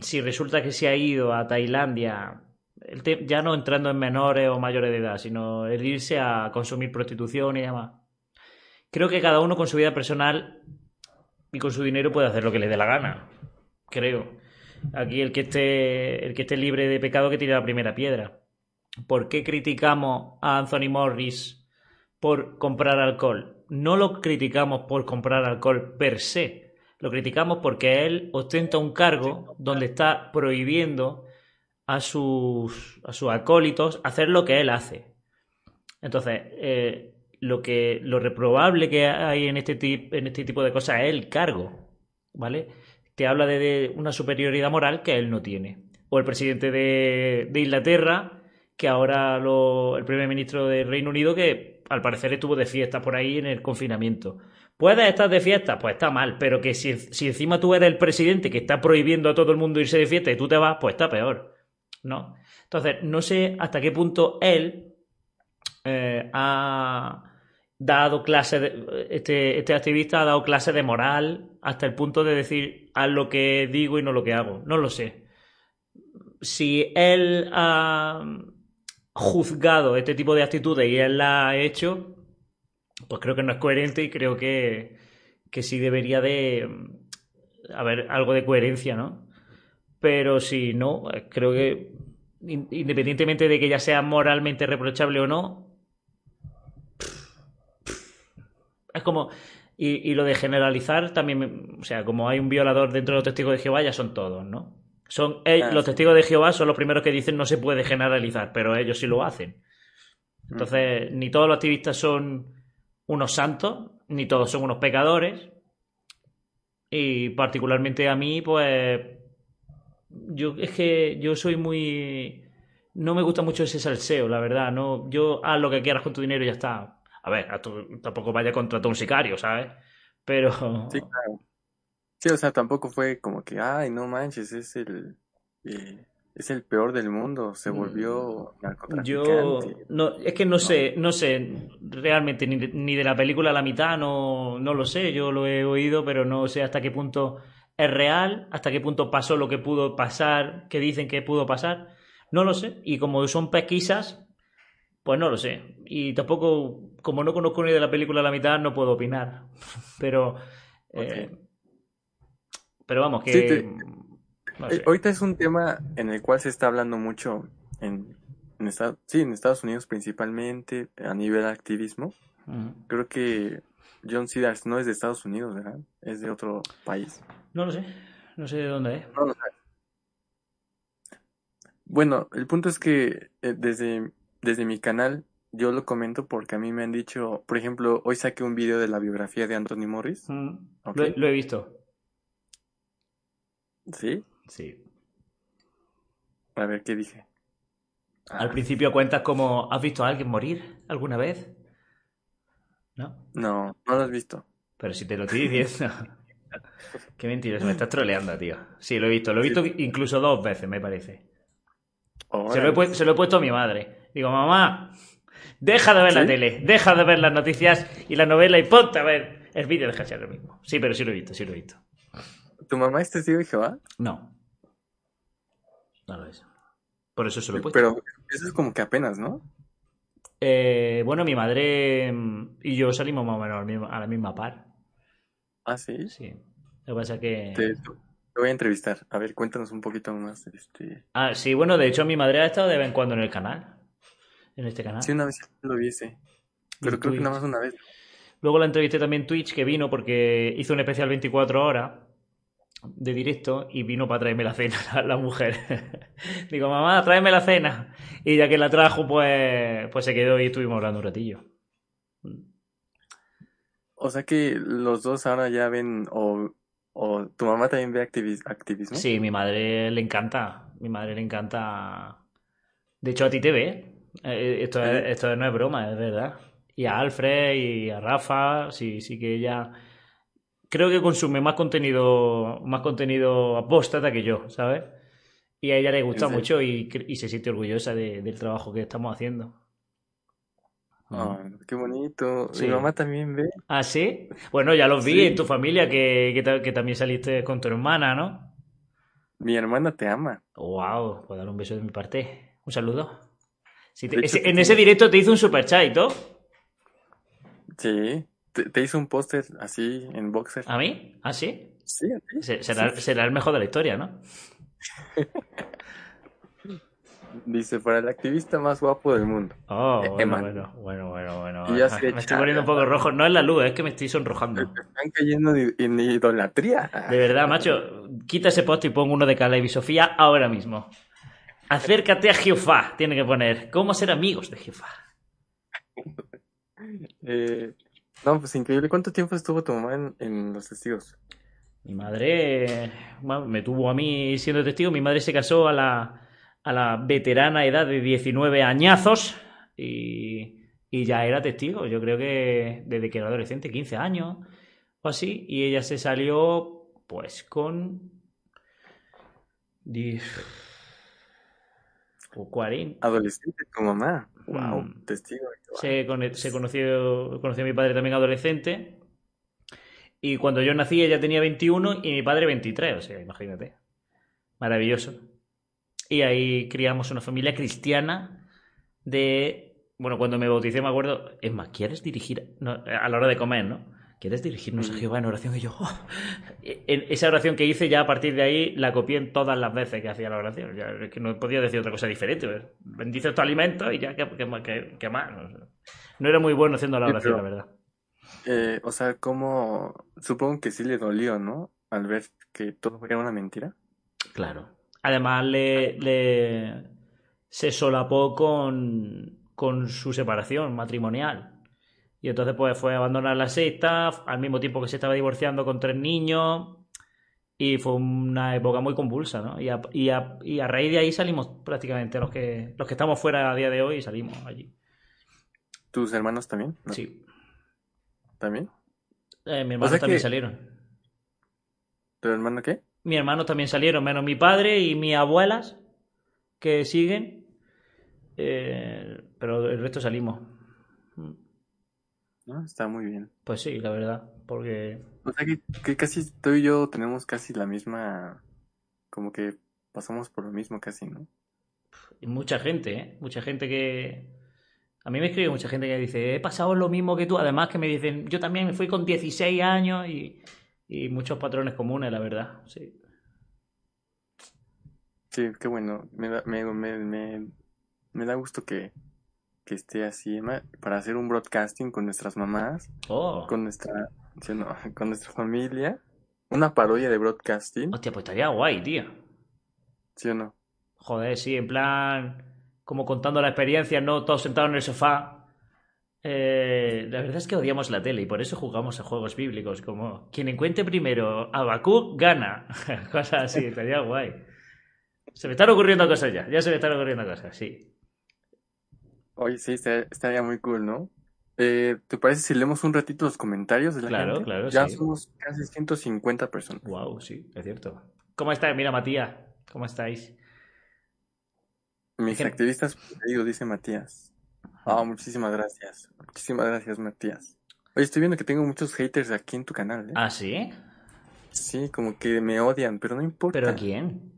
si resulta que se ha ido a Tailandia ya no entrando en menores o mayores de edad, sino el irse a consumir prostitución y demás. Creo que cada uno con su vida personal y con su dinero puede hacer lo que le dé la gana. Creo. Aquí el que esté, el que esté libre de pecado que tire la primera piedra. ¿Por qué criticamos a Anthony Morris por comprar alcohol? No lo criticamos por comprar alcohol per se. Lo criticamos porque él ostenta un cargo donde está prohibiendo a sus, a sus acólitos hacer lo que él hace. Entonces, eh, lo, que, lo reprobable que hay en este, tip- en este tipo de cosas es el cargo, ¿vale? Te habla de, de una superioridad moral que él no tiene. O el presidente de, de Inglaterra, que ahora lo- el primer ministro del Reino Unido, que al parecer estuvo de fiesta por ahí en el confinamiento. ¿Puedes estar de fiesta? Pues está mal, pero que si, si encima tú eres el presidente que está prohibiendo a todo el mundo irse de fiesta y tú te vas, pues está peor. ¿no? Entonces, no sé hasta qué punto él eh, ha dado clases, de, este, este activista ha dado clases de moral hasta el punto de decir haz lo que digo y no lo que hago. No lo sé. Si él ha juzgado este tipo de actitudes y él la ha hecho, pues creo que no es coherente y creo que, que sí debería de mm, haber algo de coherencia, ¿no? Pero si no, eh, creo que in- independientemente de que ya sea moralmente reprochable o no, es como... Y, y lo de generalizar también, o sea, como hay un violador dentro de los testigos de Jehová, ya son todos, ¿no? Son, Ah, los sí. testigos de Jehová son los primeros que dicen no se puede generalizar, pero ellos sí lo hacen. Entonces, ni todos los activistas son unos santos, ni todos son unos pecadores. Y particularmente a mí, pues. Yo es que yo soy muy. No me gusta mucho ese salseo, la verdad. No, yo haz lo que quieras con tu dinero y ya está. A ver, a tu- tampoco vaya a contratar a un sicario, ¿sabes? Pero. Sí, claro. Sí, o sea, tampoco fue como que, ay, no manches, es el, eh, es el peor del mundo, se volvió Yo narcotraficante. no, es que no sé, no sé realmente ni de, ni de la película la mitad, no, no lo sé, yo lo he oído, pero no sé hasta qué punto es real, hasta qué punto pasó lo que pudo pasar, que dicen que pudo pasar, no lo sé. Y como son pesquisas, pues no lo sé. Y tampoco, como no conozco ni de la película la mitad, no puedo opinar. [LAUGHS] Pero, eh, pero vamos, que... Sí, te- no Eh, sé. ahorita es un tema en el cual se está hablando mucho en, en Estados, sí, en Estados Unidos principalmente, a nivel activismo. Creo que John Cedars no es de Estados Unidos, ¿verdad? Es de otro país. No lo sé, no sé de dónde es. No lo sé. Bueno, el punto es que eh, desde, desde mi canal yo lo comento porque a mí me han dicho, por ejemplo, hoy saqué un video de la biografía de Anthony Morris. Mm. Lo he visto. ¿Sí? Sí. A ver qué dije. Al Ah, principio cuentas como, ¿has visto a alguien morir alguna vez? ¿No? no, no lo has visto. Pero si te lo estoy diciendo. [LAUGHS] Qué mentira, me estás troleando, tío. Sí, lo he visto. Lo he visto incluso dos veces, me parece. Se lo, he se lo puesto a mi madre. Digo, mamá, deja de ver la tele, deja de ver las noticias y la novela y ponte a ver el vídeo de Hacher lo mismo. Sí, pero sí lo he visto, sí lo he visto. ¿Tu mamá es testigo de Jehová? No. No lo es. Por eso se lo he puesto. Pero eso es como que apenas, ¿no? Eh, bueno, mi madre mm, y yo salimos más o menos a la misma par. Ah, sí. Sí. Lo que pasa es que... Te, te voy a entrevistar. A ver, cuéntanos un poquito más. Este... Ah, sí, bueno, de hecho mi madre ha estado de vez en cuando en el canal. En este canal. Sí, una vez lo vi ese. Pero creo que nada más una vez. Luego la entrevisté también en Twitch, que vino porque hizo un especial 24 horas de directo y vino para traerme la cena [LAUGHS] la, la mujer. [LAUGHS] Digo, mamá, tráeme la cena. Y ya que la trajo, pues, pues se quedó y estuvimos hablando un ratillo. O sea que los dos ahora ya ven, o, o tu mamá también ve activis- activismo. Sí, mi madre le encanta. Mi madre le encanta. De hecho, a ti te ve. Eh, esto, es- Sí. esto no es broma, es verdad. Y a Alfred y a Rafa, sí, sí que ella. Creo que consume más contenido, más contenido apóstata que yo, ¿sabes? Y a ella le gusta mucho y, se siente orgullosa de- del trabajo que estamos haciendo. Ah, qué bonito. Sí. Mi mamá también ve. ¿Ah, sí? Bueno, ya los vi Sí. en tu familia que, que, ta- que también saliste con tu hermana, ¿no? Mi hermana te ama. Wow, pues dar un beso de mi parte. Un saludo. Sí, te- De hecho, ese- en ese directo te hizo un super chat y todo. Sí. Te, te hizo un póster así en boxer. ¿A mí? ¿Ah, sí? Sí, a ti. Se- Será, Sí. será el mejor de la historia, ¿no? [LAUGHS] Dice, para el activista más guapo del mundo. Oh, Eh, bueno, bueno, bueno, bueno, bueno. Y de Me estoy poniendo un poco rojo. No es la luz, es que me estoy sonrojando. Te están cayendo en idolatría. De verdad, macho, quita ese post y pon uno de Caleb y Sofía ahora mismo. Acércate a Jehová, tiene que poner. ¿Cómo ser amigos de Jehová? [LAUGHS] Eh, no, pues increíble. ¿Cuánto tiempo estuvo tu mamá en, Los Testigos? Mi madre me tuvo a mí siendo testigo. Mi madre se casó a la, a la veterana edad de 19 añazos y, y ya era testigo. Yo creo que desde que era adolescente, 15 años o así. Y ella se salió pues con... 10 o 40. Adolescente, tu mamá. Wow, Mm. testigo. Se, con- se conoció, conoció a mi padre también adolescente. Y cuando yo nací ella tenía 21 y mi padre 23. O sea, imagínate. Maravilloso. Y ahí criamos una familia cristiana de... Bueno, cuando me bauticé me acuerdo... Es más, ¿quieres dirigir... no, a la hora de comer, ¿no? ¿Quieres dirigirnos a Ujú. Jehová en oración? Y yo... "Oh". En esa oración que hice ya a partir de ahí la copié en todas las veces que hacía la oración. Ya, es que no podía decir otra cosa diferente. pues. Bendice tu alimento y ya, ¿qué, qué más-? No, sé. No era muy bueno haciendo la Sí, oración, pero- la verdad. Eh, o sea, como supongo que sí le dolió, ¿no? Al ver que todo era una mentira. Claro. Además, le, le- se solapó con, con su separación matrimonial. Y entonces, pues, fue a abandonar la secta al mismo tiempo que se estaba divorciando con tres niños. Y fue una época muy convulsa, ¿no? Y a, y a- y a raíz de ahí salimos prácticamente los que, los que estamos fuera a día de hoy salimos allí. ¿Tus hermanos también? ¿No? Sí. ¿También? Eh, mi hermano sea también que- salieron. ¿Tu hermano qué? Mi hermano también salieron, menos mi padre y mis abuelas, que siguen. Eh, pero el resto salimos. ¿No? Está muy bien. Pues sí, la verdad. Porque. O sea que, que casi tú y yo tenemos casi la misma, como que pasamos por lo mismo casi, ¿no? Y mucha gente, ¿eh? Mucha gente que. A mí me escribe mucha gente que dice, he pasado lo mismo que tú. Además que me dicen, yo también me fui con 16 años y, y muchos patrones comunes, la verdad. Sí. Sí, qué bueno. Me da, me, me, me, me da gusto que, que esté así, Emma, para hacer un broadcasting con nuestras mamás, Oh. con nuestra, sí, no, [LAUGHS] con nuestra familia, una parodia de broadcasting, Hostia, pues estaría guay, tío. ¿sí o no? Joder, sí, en plan, como contando la experiencia, no todos sentados en el sofá. Eh, la verdad es que odiamos la tele y por eso jugamos a juegos bíblicos, como quien encuentre primero a Bakú gana. [LAUGHS] cosas así, estaría guay. Se me están ocurriendo cosas ya, ya se me están ocurriendo cosas, sí. Oye, sí, estaría, muy cool, ¿no? Eh, ¿te parece si leemos un ratito los comentarios de la Claro, gente? claro, Ya sí. somos casi 150 personas. Wow, sí, es cierto. ¿Cómo estáis? Mira, Matías, ¿cómo estáis? Mis que- activistas preferidos, dice Matías. Ah, muchísimas gracias. Muchísimas gracias, Matías. Oye, estoy viendo que tengo muchos haters aquí en tu canal, ¿eh? ¿Ah, sí? Sí, como que me odian, pero no importa. ¿Pero a quién?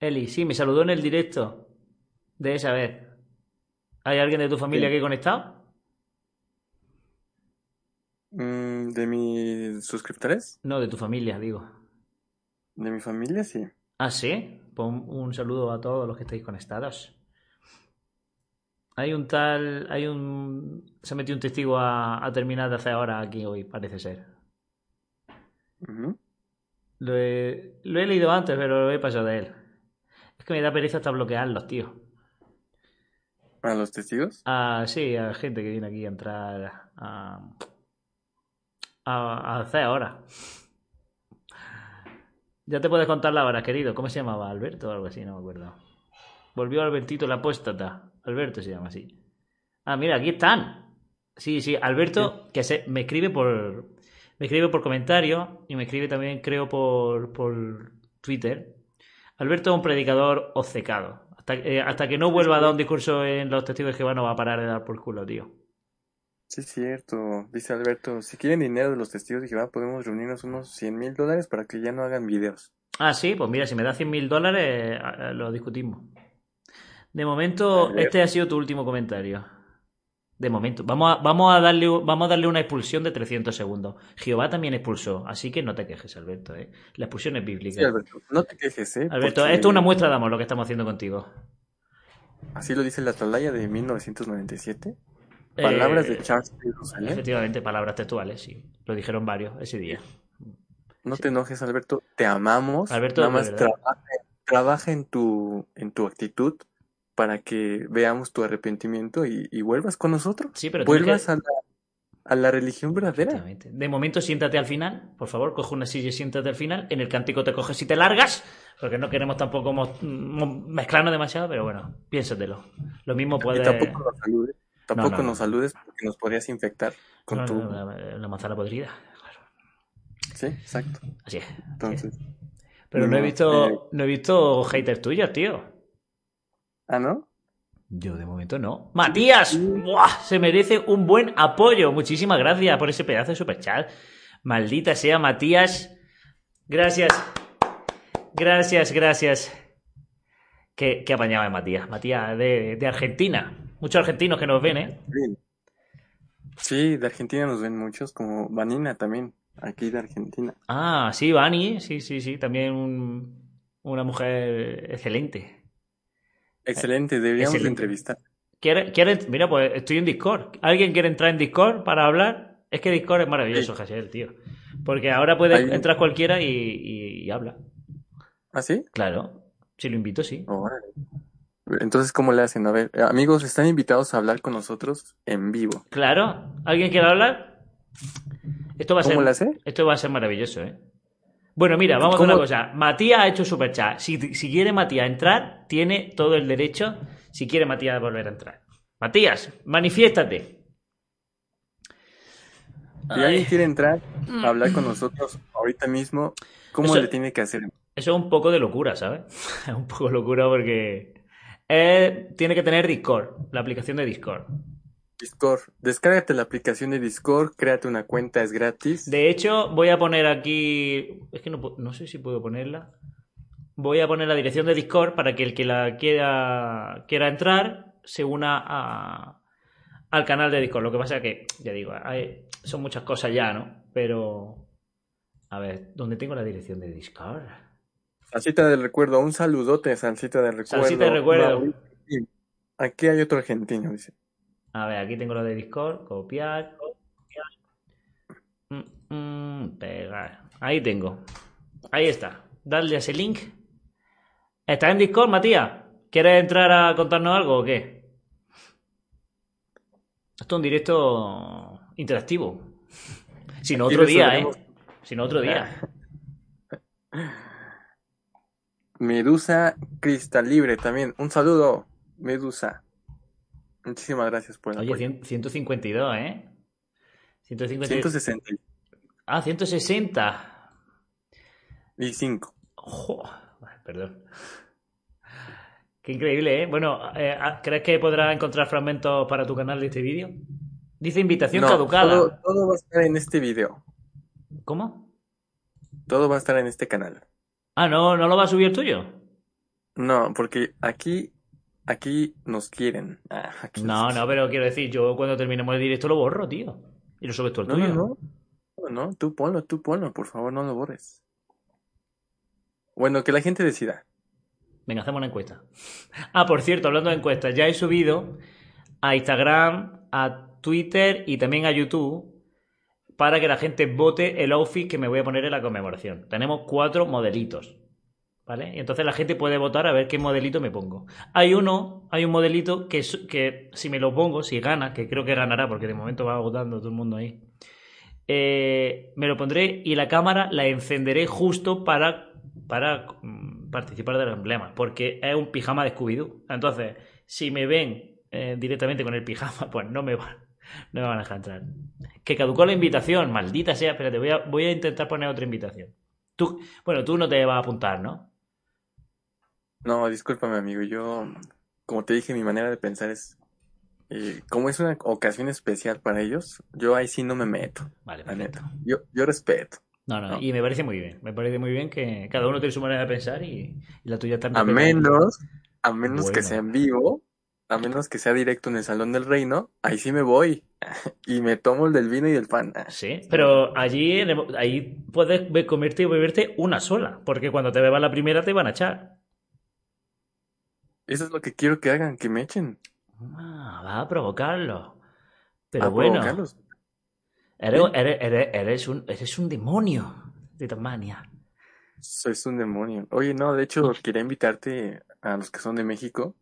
Eli, sí, me saludó en el directo de esa vez. ¿Hay alguien de tu familia Sí. que conectado? Mm, de mis suscriptores, No, de tu familia, digo. de mi familia, sí. Ah, sí. Pues un, saludo a todos los que estáis conectados. Hay un tal. Hay un. Se ha metido un testigo a, a terminar de hacer ahora aquí hoy, parece ser. Lo he, lo he leído antes, pero lo he pasado de él. Es que me da pereza hasta bloquearlos, tío. ¿Para los testigos? Ah, sí, a gente que viene aquí a entrar a, a, a hacer ahora. Ya te puedes contar la hora, querido. ¿Cómo se llamaba? ¿Alberto o algo así? No me acuerdo. Volvió Albertito la apóstata. Alberto se llama así. Ah, mira, aquí están. Sí, sí, Alberto, que se, me escribe por. Me escribe por comentario y me escribe también, creo, por, por Twitter. Alberto es un predicador obcecado. Hasta, eh, hasta que no vuelva a dar un discurso en los testigos de Jehová no va a parar de dar por culo, tío. Sí, es cierto. Dice Alberto, si quieren dinero de los testigos de Jehová, podemos reunirnos unos 100 mil dólares para que ya no hagan videos. Ah, sí, pues mira, si me da 100 mil dólares, lo discutimos. De momento, este ha sido tu último comentario. De momento. Vamos a, vamos a, darle, vamos a darle una expulsión de 300 segundos. Jehová también expulsó, así que no te quejes, Alberto. ¿eh? La expulsión es bíblica. Sí, Alberto, no te quejes, ¿eh? Alberto, porque esto es una muestra de amor lo que estamos haciendo contigo. Así lo dice la Atalaya de 1997. Palabras Eh, de Charles Jerusalén. Efectivamente, palabras textuales, sí. Lo dijeron varios ese día. No te enojes, Alberto. Te amamos. Alberto, Nada más trabaja en tu, en tu actitud para que veamos tu arrepentimiento y, y vuelvas con nosotros. Sí, pero vuelvas que- a, la, a la religión verdadera. De momento, siéntate al final. Por favor, coge una silla y siéntate al final. En el cántico te coges y te largas. Porque no queremos tampoco mezclarnos demasiado, pero bueno, piénsatelo. Lo mismo Y puede. tampoco nos saludes. Tampoco no, no. nos saludes porque nos podrías infectar con No, tu. la, manzana podrida. Claro. Sí, exacto. Así es. Entonces. Pero no he visto, eh. no he visto haters tuyos, tío. Ah, ¿no? Yo de momento no. Matías, ¡buah! se merece un buen apoyo. Muchísimas gracias por ese pedazo de superchat. Maldita sea, Matías. Gracias. Gracias, gracias. Qué, qué apañado es Matías. Matías de, de Argentina. Muchos argentinos que nos ven, ¿eh? Sí, de Argentina nos ven muchos, como Vanina también, aquí de Argentina. Ah, sí, Vani. Sí, sí, sí. También un- una mujer excelente. Excelente, deberíamos Excelente. entrevistar. ¿Quiere, quiere- mira, pues estoy en Discord. ¿Alguien quiere entrar en Discord para hablar? Es que Discord es maravilloso, Sí. Tío. Porque ahora puede entrar cualquiera y, y- y habla. ¿Ah, sí? Claro. Si lo invito, sí. Órale. Entonces, ¿cómo le hacen? A ver, eh, amigos, están invitados a hablar con nosotros en vivo. Claro. ¿Alguien quiere hablar? Esto va a ¿Cómo ser, le hace? Esto va a ser maravilloso, ¿eh? Bueno, mira, vamos a hacer una ¿Cómo? cosa. Matías ha hecho superchat. Si, si quiere Matías entrar, tiene todo el derecho. Si quiere Matías volver a entrar. Matías, manifiéstate. Si alguien quiere entrar a hablar con nosotros ahorita mismo, ¿cómo Eso- le tiene que hacer? Eso es un poco de locura, ¿sabes? Es [LAUGHS] un poco de locura porque eh, tiene que tener Discord, la aplicación de Discord. Discord. Descárgate la aplicación de Discord, créate una cuenta, es gratis. De hecho, voy a poner aquí. Es que no, no sé si puedo ponerla. Voy a poner la dirección de Discord para que el que la quiera, quiera entrar se una a- al canal de Discord. Lo que pasa es que, ya digo, hay- son muchas cosas ya, ¿no? Pero. A ver, ¿dónde tengo la dirección de Discord? Salsita del recuerdo, un saludote, Salsita del recuerdo. Salsita del recuerdo. Aquí hay otro argentino, dice. A ver, aquí tengo lo de Discord, copiar. Mm, mm, pegar. Ahí tengo. Ahí está. Dale a ese link. ¿Estás en Discord, Matías? ¿Quieres entrar a contarnos algo o qué? Esto es un directo interactivo. [LAUGHS] Si no otro día, ¿eh? Si no otro día. Medusa Cristal Libre también. Un saludo, Medusa. Muchísimas gracias por el Oye, apoyo. 100 152, ¿eh? 152. 165. Ah, 160. Jo, perdón. Qué increíble, ¿eh? Bueno, eh, ¿crees que podrás encontrar fragmentos para tu canal de este vídeo? Dice invitación No, caducada. todo, todo va a estar en este video. ¿Cómo? Todo va a estar en este canal. Ah, ¿no, ¿no lo va a subir tuyo? No, porque aquí, aquí nos quieren. Ah, aquí No, nos- no, pero quiero decir, yo cuando terminemos el directo lo borro, tío. Y lo subes tú el No, tuyo. no, no. No, no, tú ponlo, tú ponlo, por favor, no lo borres. Bueno, que la gente decida. Venga, hacemos una encuesta. Ah, por cierto, hablando de encuestas, ya he subido a Instagram, a Twitter y también a YouTube para que la gente vote el outfit que me voy a poner en la conmemoración. Tenemos cuatro modelitos. ¿Vale? Y entonces la gente puede votar a ver qué modelito me pongo. Hay uno, hay un modelito que, que si me lo pongo, si gana, que creo que ganará porque de momento va votando todo el mundo ahí, eh, me lo pondré y la cámara la encenderé justo para, para mm, participar del emblema, porque es un pijama de Scooby-Doo. Entonces, si me ven eh, directamente con el pijama, [LAUGHS] pues no me van, no me van a dejar entrar. Que caducó la invitación, maldita sea, espérate, voy a, voy a intentar poner otra invitación. Tú, bueno, tú no te vas a apuntar, ¿no? No, discúlpame, amigo. Yo, como te dije, mi manera de pensar es, eh, como es una ocasión especial para ellos, yo ahí sí no me meto, Vale, la neta. Yo, yo respeto. No, no, No. y me parece muy bien. Me parece muy bien que cada uno tiene su manera de pensar y, y la tuya está A menos, a menos que sea en vivo, a menos que sea directo en el Salón del Reino, ahí sí me voy. [LAUGHS] Y me tomo el del vino y del pan. Sí, pero allí el- ahí puedes comerte y beberte una sola, porque cuando te bebas la primera te van a echar. Eso es lo que quiero que hagan, que me echen. Ah, vas a provocarlo. Pero a bueno, provocarlos. eres, Sí. eres- eres- eres un, eres un demonio de Tasmania. Sois un demonio. Oye, no, de hecho, quería invitarte a los que son de México.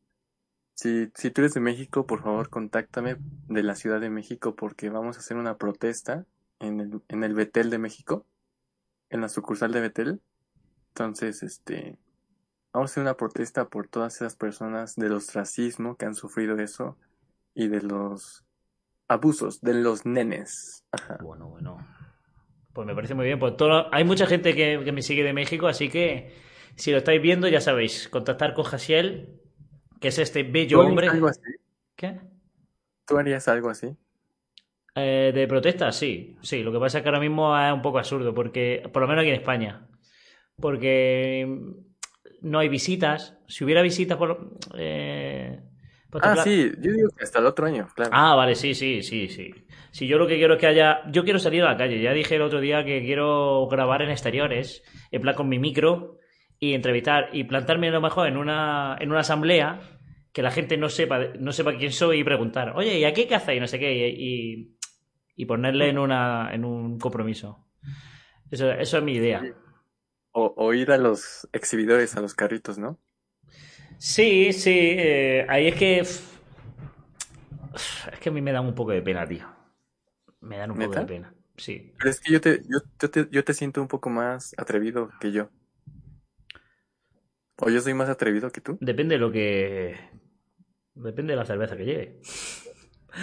Si, si tú eres de México, por favor, contáctame de la Ciudad de México porque vamos a hacer una protesta en el, en el Betel de México, en la sucursal de Betel. Entonces, este, vamos a hacer una protesta por todas esas personas del ostracismo que han sufrido eso y de los abusos de los nenes. Ajá. Bueno, bueno. Pues me parece muy bien. Pues todo, hay mucha gente que, que me sigue de México, así que si lo estáis viendo, ya sabéis, contactar con Jasiel, que es este bello ¿Tú hombre. algo así? ¿Qué? ¿Tú harías algo así? Eh, de protesta, sí, sí. Lo que pasa es que ahora mismo es un poco absurdo, porque, por lo menos aquí en España, porque no hay visitas. Si hubiera visitas, por, eh, por Ah, sí, yo digo que hasta el otro año, claro. Ah, vale, sí, sí, sí, sí. Si yo lo que quiero es que haya. Yo quiero salir a la calle. Ya dije el otro día que quiero grabar en exteriores, en plan con mi micro, y entrevistar y plantarme a lo mejor en una, en una asamblea que la gente no sepa, no sepa quién soy y preguntar, oye, ¿y aquí qué hacéis? No sé qué, y, y, y ponerle en, una, en un compromiso. Eso, eso es mi idea. O, o ir a los exhibidores, a los carritos, ¿no? Sí, sí, eh, ahí es que. Es que a mí me dan un poco de pena, tío. Me dan un poco de pena. Sí. Pero es que yo te, yo, yo te, yo te siento un poco más atrevido que yo. O yo soy más atrevido que tú. Depende de lo que. Depende de la cerveza que lleve.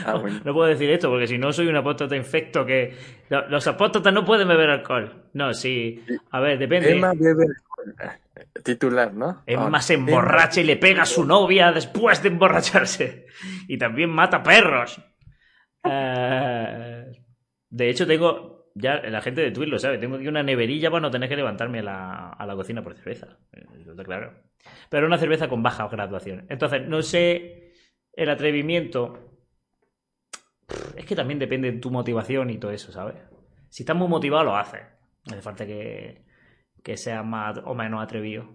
Ah, bueno. No puedo decir esto porque si no soy un apóstata infecto que... lo- Los apóstatas no pueden beber alcohol. No, sí. A ver, depende. Emma bebe eh, titular, ¿no? Emma Ah, se emborracha y le pega a su novia después de emborracharse. [LAUGHS] Y también mata perros. Eh, de hecho, tengo. Ya la gente de Twitch lo sabe. Tengo aquí una neverilla para no tener que levantarme a la, a la cocina por cerveza. Eh, está claro. Pero una cerveza con baja graduación. Entonces, no sé el atrevimiento. Es que también depende de tu motivación y todo eso, ¿sabes? Si estás muy motivado, lo haces. No hace falta que, que seas más o menos atrevido.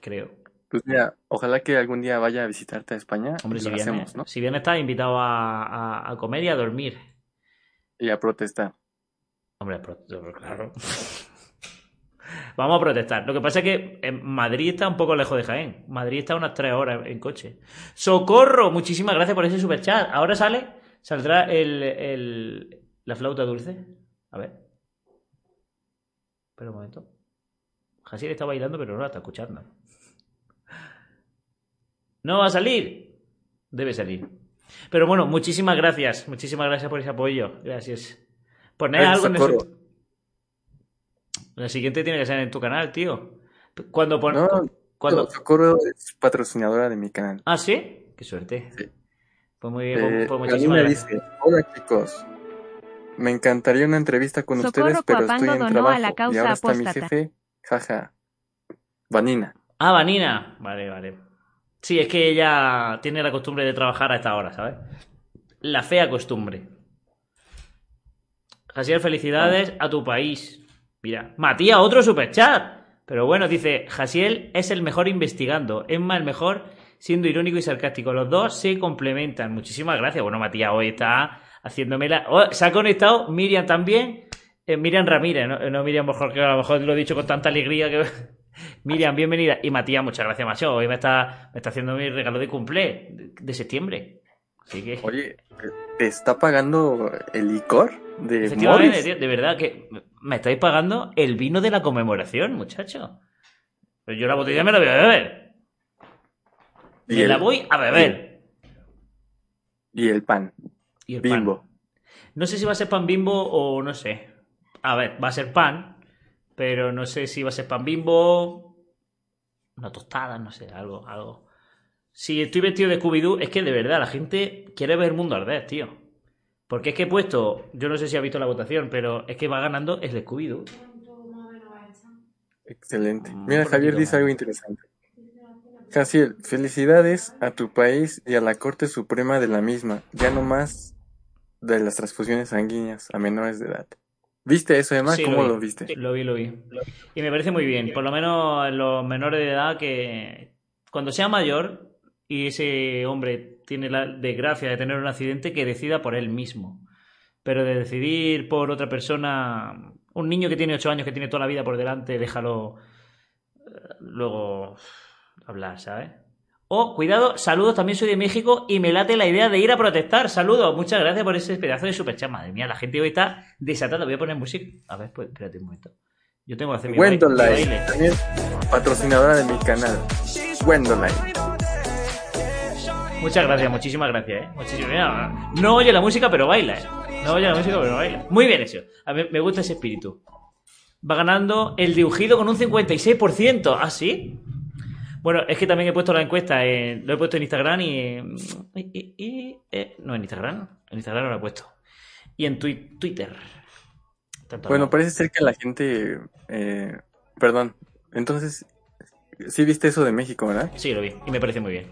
Creo. Pues mira, ojalá que algún día vaya a visitarte a España Hombre, si lo bien, hacemos, ¿no? si bien estás invitado a, a- a comer y a dormir. Y a protestar. Hombre, pro- claro. [LAUGHS] Vamos a protestar. Lo que pasa es que en Madrid está un poco lejos de Jaén. Madrid está unas tres horas en coche. ¡Socorro! Muchísimas gracias por ese superchat. Ahora sale, saldrá el, el- la flauta dulce. A ver. Espera un momento. Jasier está bailando, pero no la está escuchando. ¿No va a salir? Debe salir. Pero bueno, muchísimas gracias. Muchísimas gracias por ese apoyo. Gracias. Poned Ay, algo en ese... La siguiente tiene que ser en tu canal, tío. Cuando pon... No, cuando... Socorro es patrocinadora de mi canal. Ah, ¿sí? Qué suerte. Sí. Pues muy bien, Eh, pues muchísimas gracias. dice, hola chicos, me encantaría una entrevista con Socorro ustedes, pero estoy en trabajo a la y causa ahora está mi jefe, jaja. Vanina. Ah, Vanina. Vale, vale. Sí, es que ella tiene la costumbre de trabajar a esta hora, ¿sabes? La fea costumbre. Jasiel, felicidades a tu país. Mira, Matías, otro superchat. Pero bueno, dice, Jasiel es el mejor investigando, Emma el mejor siendo irónico y sarcástico. Los dos se complementan. Muchísimas gracias. Bueno, Matías hoy está haciéndome la... Oh, se ha conectado Miriam también. Eh, Miriam Ramírez, ¿no? No Miriam mejor que a lo mejor lo he dicho con tanta alegría que... [LAUGHS] Miriam, bienvenida. Y Matías, muchas gracias, macho. Hoy me está, me está haciendo mi regalo de cumple de, septiembre. Así que... Oye, ¿te está pagando el licor de Morris? de verdad que me estáis pagando el vino de la conmemoración, muchacho. Pero yo la botella me la voy a beber. Y Me el- la voy a beber. Y el pan, Y el pan. bimbo. No sé si va a ser pan bimbo o no sé. A ver, va a ser pan, pero no sé si va a ser pan bimbo, una tostada, no sé, algo, algo. Si estoy vestido de Scooby-Doo, es que de verdad la gente quiere ver el mundo arder, tío. Porque es que he puesto, yo no sé si ha visto la votación, pero es que va ganando el de Scooby-Doo. Excelente. Mm, Mira, Javier dice algo interesante. Jaciel, felicidades a tu país y a la Corte Suprema de la misma. Ya no más de las transfusiones sanguíneas a menores de edad. ¿Viste eso? Sí, ¿Cómo vi. lo viste? Lo vi, lo vi. Y me parece muy bien. Por lo menos en los menores de edad que cuando sea mayor y ese hombre tiene la desgracia de tener un accidente, que decida por él mismo. Pero de decidir por otra persona, un niño que tiene 8 años, que tiene toda la vida por delante, déjalo eh, luego hablar, ¿sabes? Oh, cuidado, saludos, también soy de México y me late la idea de ir a protestar. Saludos, muchas gracias por ese pedazo de superchat. Madre mía, la gente hoy está desatada. Voy a poner música. A ver, pues, espérate un momento. Yo tengo que hacer mi, baile- también patrocinadora de mi canal. Wendolite. Muchas gracias, muchísimas gracias, ¿eh? Muchísimas No oye la música, pero baila, ¿eh? No oye la música, pero baila. Muy bien eso. A mí me gusta ese espíritu. Va ganando el dibujido con un 56%. ¿Ah, sí? Bueno, es que también he puesto la encuesta, en- lo he puesto en Instagram y... y- y- y- eh, no, en Instagram. En Instagram no lo he puesto. Y en Twitter. Tanto Bueno, no. parece ser que la gente... eh, perdón. Entonces, sí viste eso de México, ¿verdad? Sí, lo vi. Y me parece muy bien.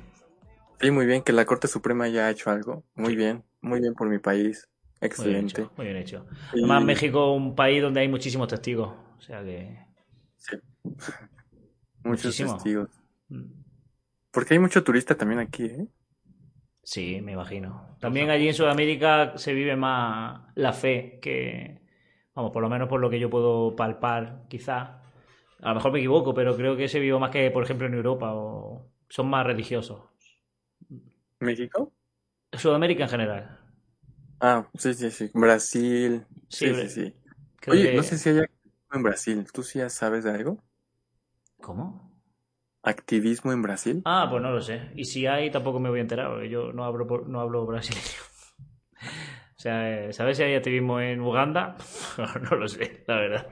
Sí, muy bien, que la Corte Suprema ya ha hecho algo. Muy bien, muy bien por mi país. Muy bien Excelente. hecho. Muy bien hecho. Y- Además, México un país donde hay muchísimos testigos. O sea que... [LAUGHS] Muchos muchísimo. testigos. Porque hay mucho turista también aquí, ¿eh? Sí, me imagino. También allí en Sudamérica se vive más la fe que, vamos, por lo menos por lo que yo puedo palpar, quizá. A lo mejor me equivoco, pero creo que se vive más que, por ejemplo, en Europa o son más religiosos. ¿México? Sudamérica en general. Ah, sí, sí, sí. Brasil. Sí, Sí, sí, Oye, que- no sé si hay en Brasil. ¿Tú sí ya sabes de algo? ¿Cómo? Activismo en Brasil? Ah, pues no lo sé. Y si hay, tampoco me voy a enterar, porque yo no hablo, por- no hablo brasileño. O sea, eh, ¿sabes si hay activismo en Uganda? [LAUGHS] no lo sé, la verdad.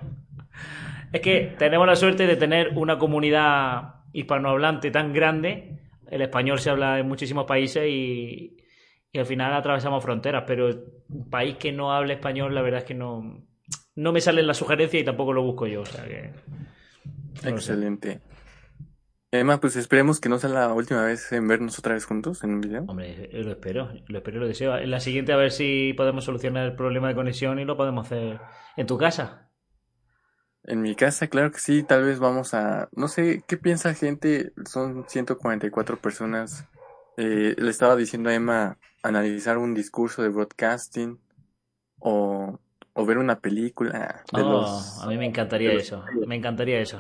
Es que tenemos la suerte de tener una comunidad hispanohablante tan grande. El español se habla en muchísimos países y, y al final atravesamos fronteras, pero un país que no hable español, la verdad es que no, no me salen las sugerencias y tampoco lo busco yo. O sea que. no sé. Emma, pues esperemos que no sea la última vez en vernos otra vez juntos en un video. Hombre, eh, lo espero, lo espero y lo deseo. En la siguiente a ver si podemos solucionar el problema de conexión y lo podemos hacer en tu casa. En mi casa, claro que sí, tal vez vamos a, no sé, ¿qué piensa gente? Son 144 personas. Eh, le estaba diciendo a Emma analizar un discurso de broadcasting o, o ver una película de Oh, los... a mí me encantaría de los- eso, me encantaría eso.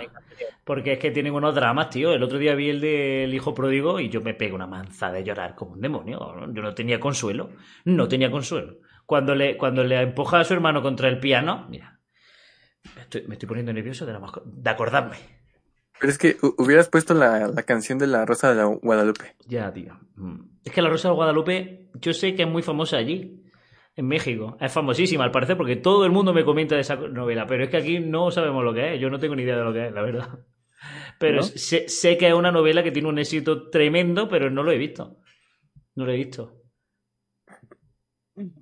Porque es que tienen unos dramas, tío. El otro día vi el del hijo pródigo y yo me pego una manzada de llorar como un demonio. Yo no tenía consuelo, no tenía consuelo. Cuando le, cuando le empuja a su hermano contra el piano, mira, me estoy, me estoy poniendo nervioso de, la más co- de acordarme. Pero es que hu- hubieras puesto la, la canción de la Rosa de la Guadalupe. Ya, tío. Mm. Es que la Rosa de Guadalupe, yo sé que es muy famosa allí, en México. Es famosísima, al parecer, porque todo el mundo me comenta de esa novela. Pero es que aquí no sabemos lo que es. Yo no tengo ni idea de lo que es, la verdad. [LAUGHS] Pero ¿No? sé, sé que es una novela que tiene un éxito tremendo, pero no lo he visto. No lo he visto.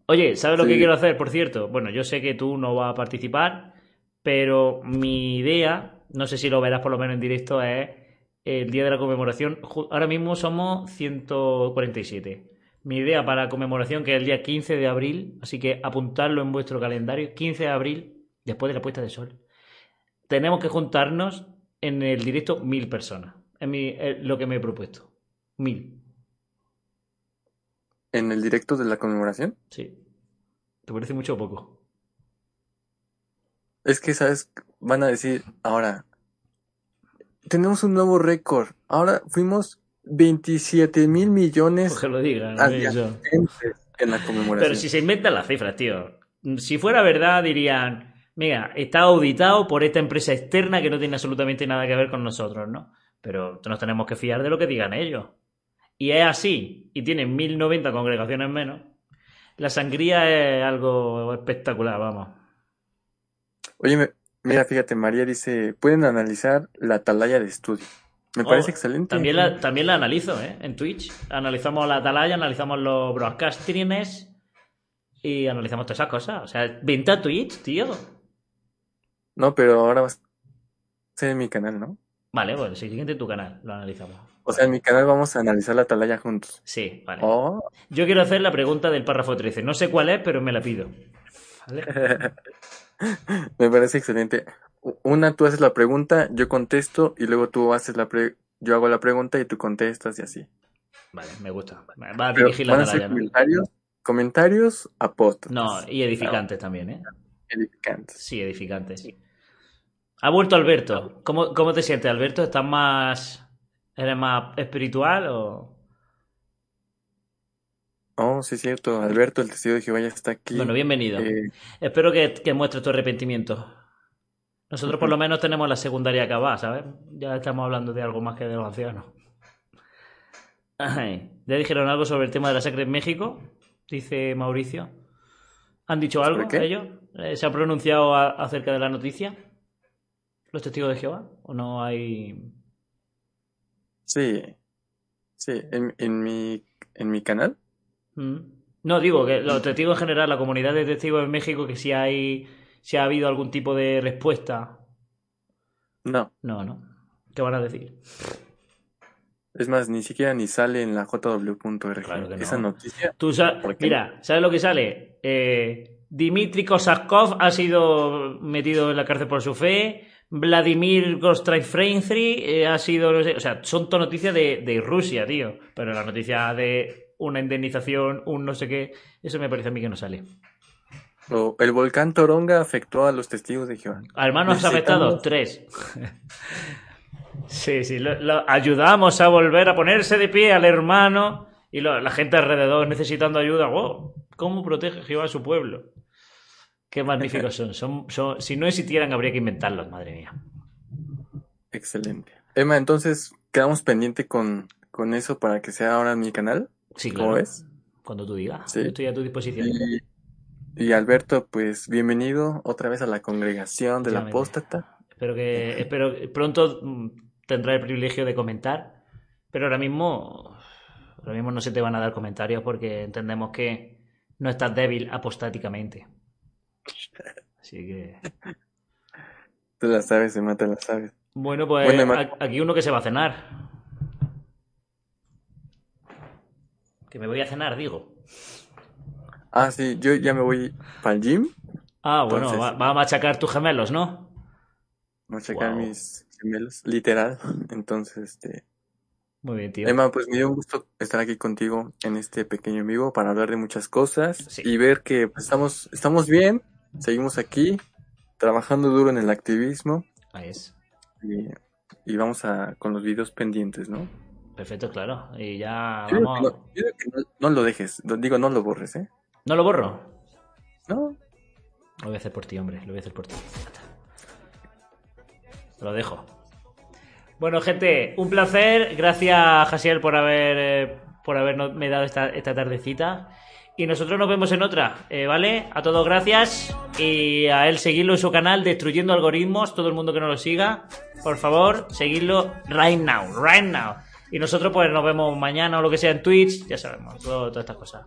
Oye, ¿sabes lo que quiero hacer, por cierto? Bueno, yo sé que tú no vas a participar, pero mi idea, no sé si lo verás por lo menos en directo, es el día de la conmemoración. Ahora mismo somos 147. Mi idea para la conmemoración, que es el día 15 de abril, así que apuntarlo en vuestro calendario, 15 de abril, después de la puesta de sol. Tenemos que juntarnos en el directo mil personas. Es mi- es lo que me he propuesto. Mil. En el directo de la conmemoración. Sí. ¿Te parece mucho o poco? Es que, ¿sabes? Van a decir, ahora, tenemos un nuevo récord. Ahora fuimos 27 mil millones Pues que lo digan. En la conmemoración. Pero si se inventan las cifras, tío. Si fuera verdad, dirían, mira, está auditado por esta empresa externa que no tiene absolutamente nada que ver con nosotros, ¿no? Pero nos tenemos que fiar de lo que digan ellos. Y es así, y tienen 1090 congregaciones menos. La sangría es algo espectacular, vamos. Oye, mira, fíjate, María dice, pueden analizar la atalaya de estudio. Me Oh, parece excelente. También la, también la analizo, ¿eh? En Twitch. Analizamos la atalaya, analizamos los broadcast streams y analizamos todas esas cosas. O sea, vente a Twitch, tío. No, pero ahora va a ser en mi canal, ¿no? Vale, bueno, siguiente tu canal, lo analizamos. O sea, en mi canal vamos a analizar la atalaya juntos. Sí, vale. Oh, Yo quiero hacer la pregunta del párrafo 13. No sé cuál es, pero me la pido. [LAUGHS] ¿Vale? me parece excelente. Una, tú haces la pregunta, yo contesto, y luego tú haces la pre... yo hago la pregunta y tú contestas y así. Vale, me gusta. Va a dirigir la van a comentarios, comentarios a podcast. No, y edificantes también, ¿eh? Edificantes. Sí, edificantes. Ha vuelto Alberto. ¿Cómo, cómo te sientes, Alberto? ¿Estás más. ¿Eres más espiritual o.? Oh, sí es cierto. Alberto, el testigo de Jehová, ya está aquí. Bueno, bienvenido. Eh, Espero que, que muestres tu arrepentimiento. Nosotros por lo menos tenemos la secundaria acabada, ¿sabes? Ya estamos hablando de algo más que de los ancianos. Ay, ¿Ya dijeron algo sobre el tema de la sangre en México? Dice Mauricio. ¿Han dicho algo ellos? Eh, ¿Se han pronunciado a- acerca de la noticia? ¿Los testigos de Jehová? ¿O no hay...? sí. Sí, en, en mi, en mi canal. Mm. No, digo que los testigos en general, la comunidad de testigos en México, que si hay... Si ha habido algún tipo de respuesta. No. No, no. ¿Qué van a decir? Es más, ni siquiera ni sale en la jw.org. Claro no. Esa noticia. Tú sa-. Mira, ¿sabes lo que sale? Eh, Dimitri Kosaskov ha sido metido en la cárcel por su fe. Vladimir Gostraifreinfri eh, ha sido. no sé, o sea, son todas noticias de, de Rusia, tío. Pero la noticia de una indemnización, un no sé qué, eso me parece a mí que no sale. El volcán Toronga afectó a los testigos de Jehová. ¿A hermanos Necesitamos- afectados? Tres. sí, sí, lo, lo- ayudamos a volver a ponerse de pie al hermano y lo- la gente alrededor necesitando ayuda. ¡Wow! ¿Cómo protege Jehová a su pueblo? Qué magníficos son. son, son- si no existieran, habría que inventarlos, madre mía. Excelente. Emma, entonces, quedamos pendiente con, con eso para que sea ahora mi canal. Sí, ¿Cómo claro. ves? Cuando tú digas. Sí. Yo estoy a tu disposición. Y, y Alberto, pues bienvenido otra vez a la congregación de la apóstata. Espero que espero pronto mm, tendrás el privilegio de comentar, pero ahora mismo ahora mismo no se te van a dar comentarios porque entendemos que no estás débil apostáticamente. Así que Tú la sabes, Emma, te la sabes. bueno, pues Bueno, Emma- a- aquí uno que se va a cenar. Que me voy a cenar, digo. Ah, sí, yo ya me voy para el gym. Ah, bueno, Entonces- va, va a machacar tus gemelos, ¿no? Wow. mis gemelos, literal. Entonces, este... Muy bien, tío. Emma, pues me dio un gusto estar aquí contigo en este pequeño vivo para hablar de muchas cosas Sí. y ver que pues, estamos, estamos bien, seguimos aquí, trabajando duro en el activismo Ahí es. y, y vamos a con los videos pendientes, ¿no? Perfecto, claro. Y ya vamos. no, yo digo que no- no lo dejes, digo, no lo borres, ¿eh? ¿No lo borro? No, Lo voy a hacer por ti, hombre. Lo voy a hacer por ti. Lo dejo. Bueno, gente, un placer. Gracias, Jasiel, por haber eh, por haberme dado esta, esta tardecita. Y nosotros nos vemos en otra, eh, ¿vale? A todos gracias. Y a él seguirlo en su canal, Destruyendo Algoritmos. Todo el mundo que no lo siga, por favor, seguidlo right now, right now. Y nosotros pues nos vemos mañana o lo que sea en Twitch. Ya sabemos, todo- todas estas cosas.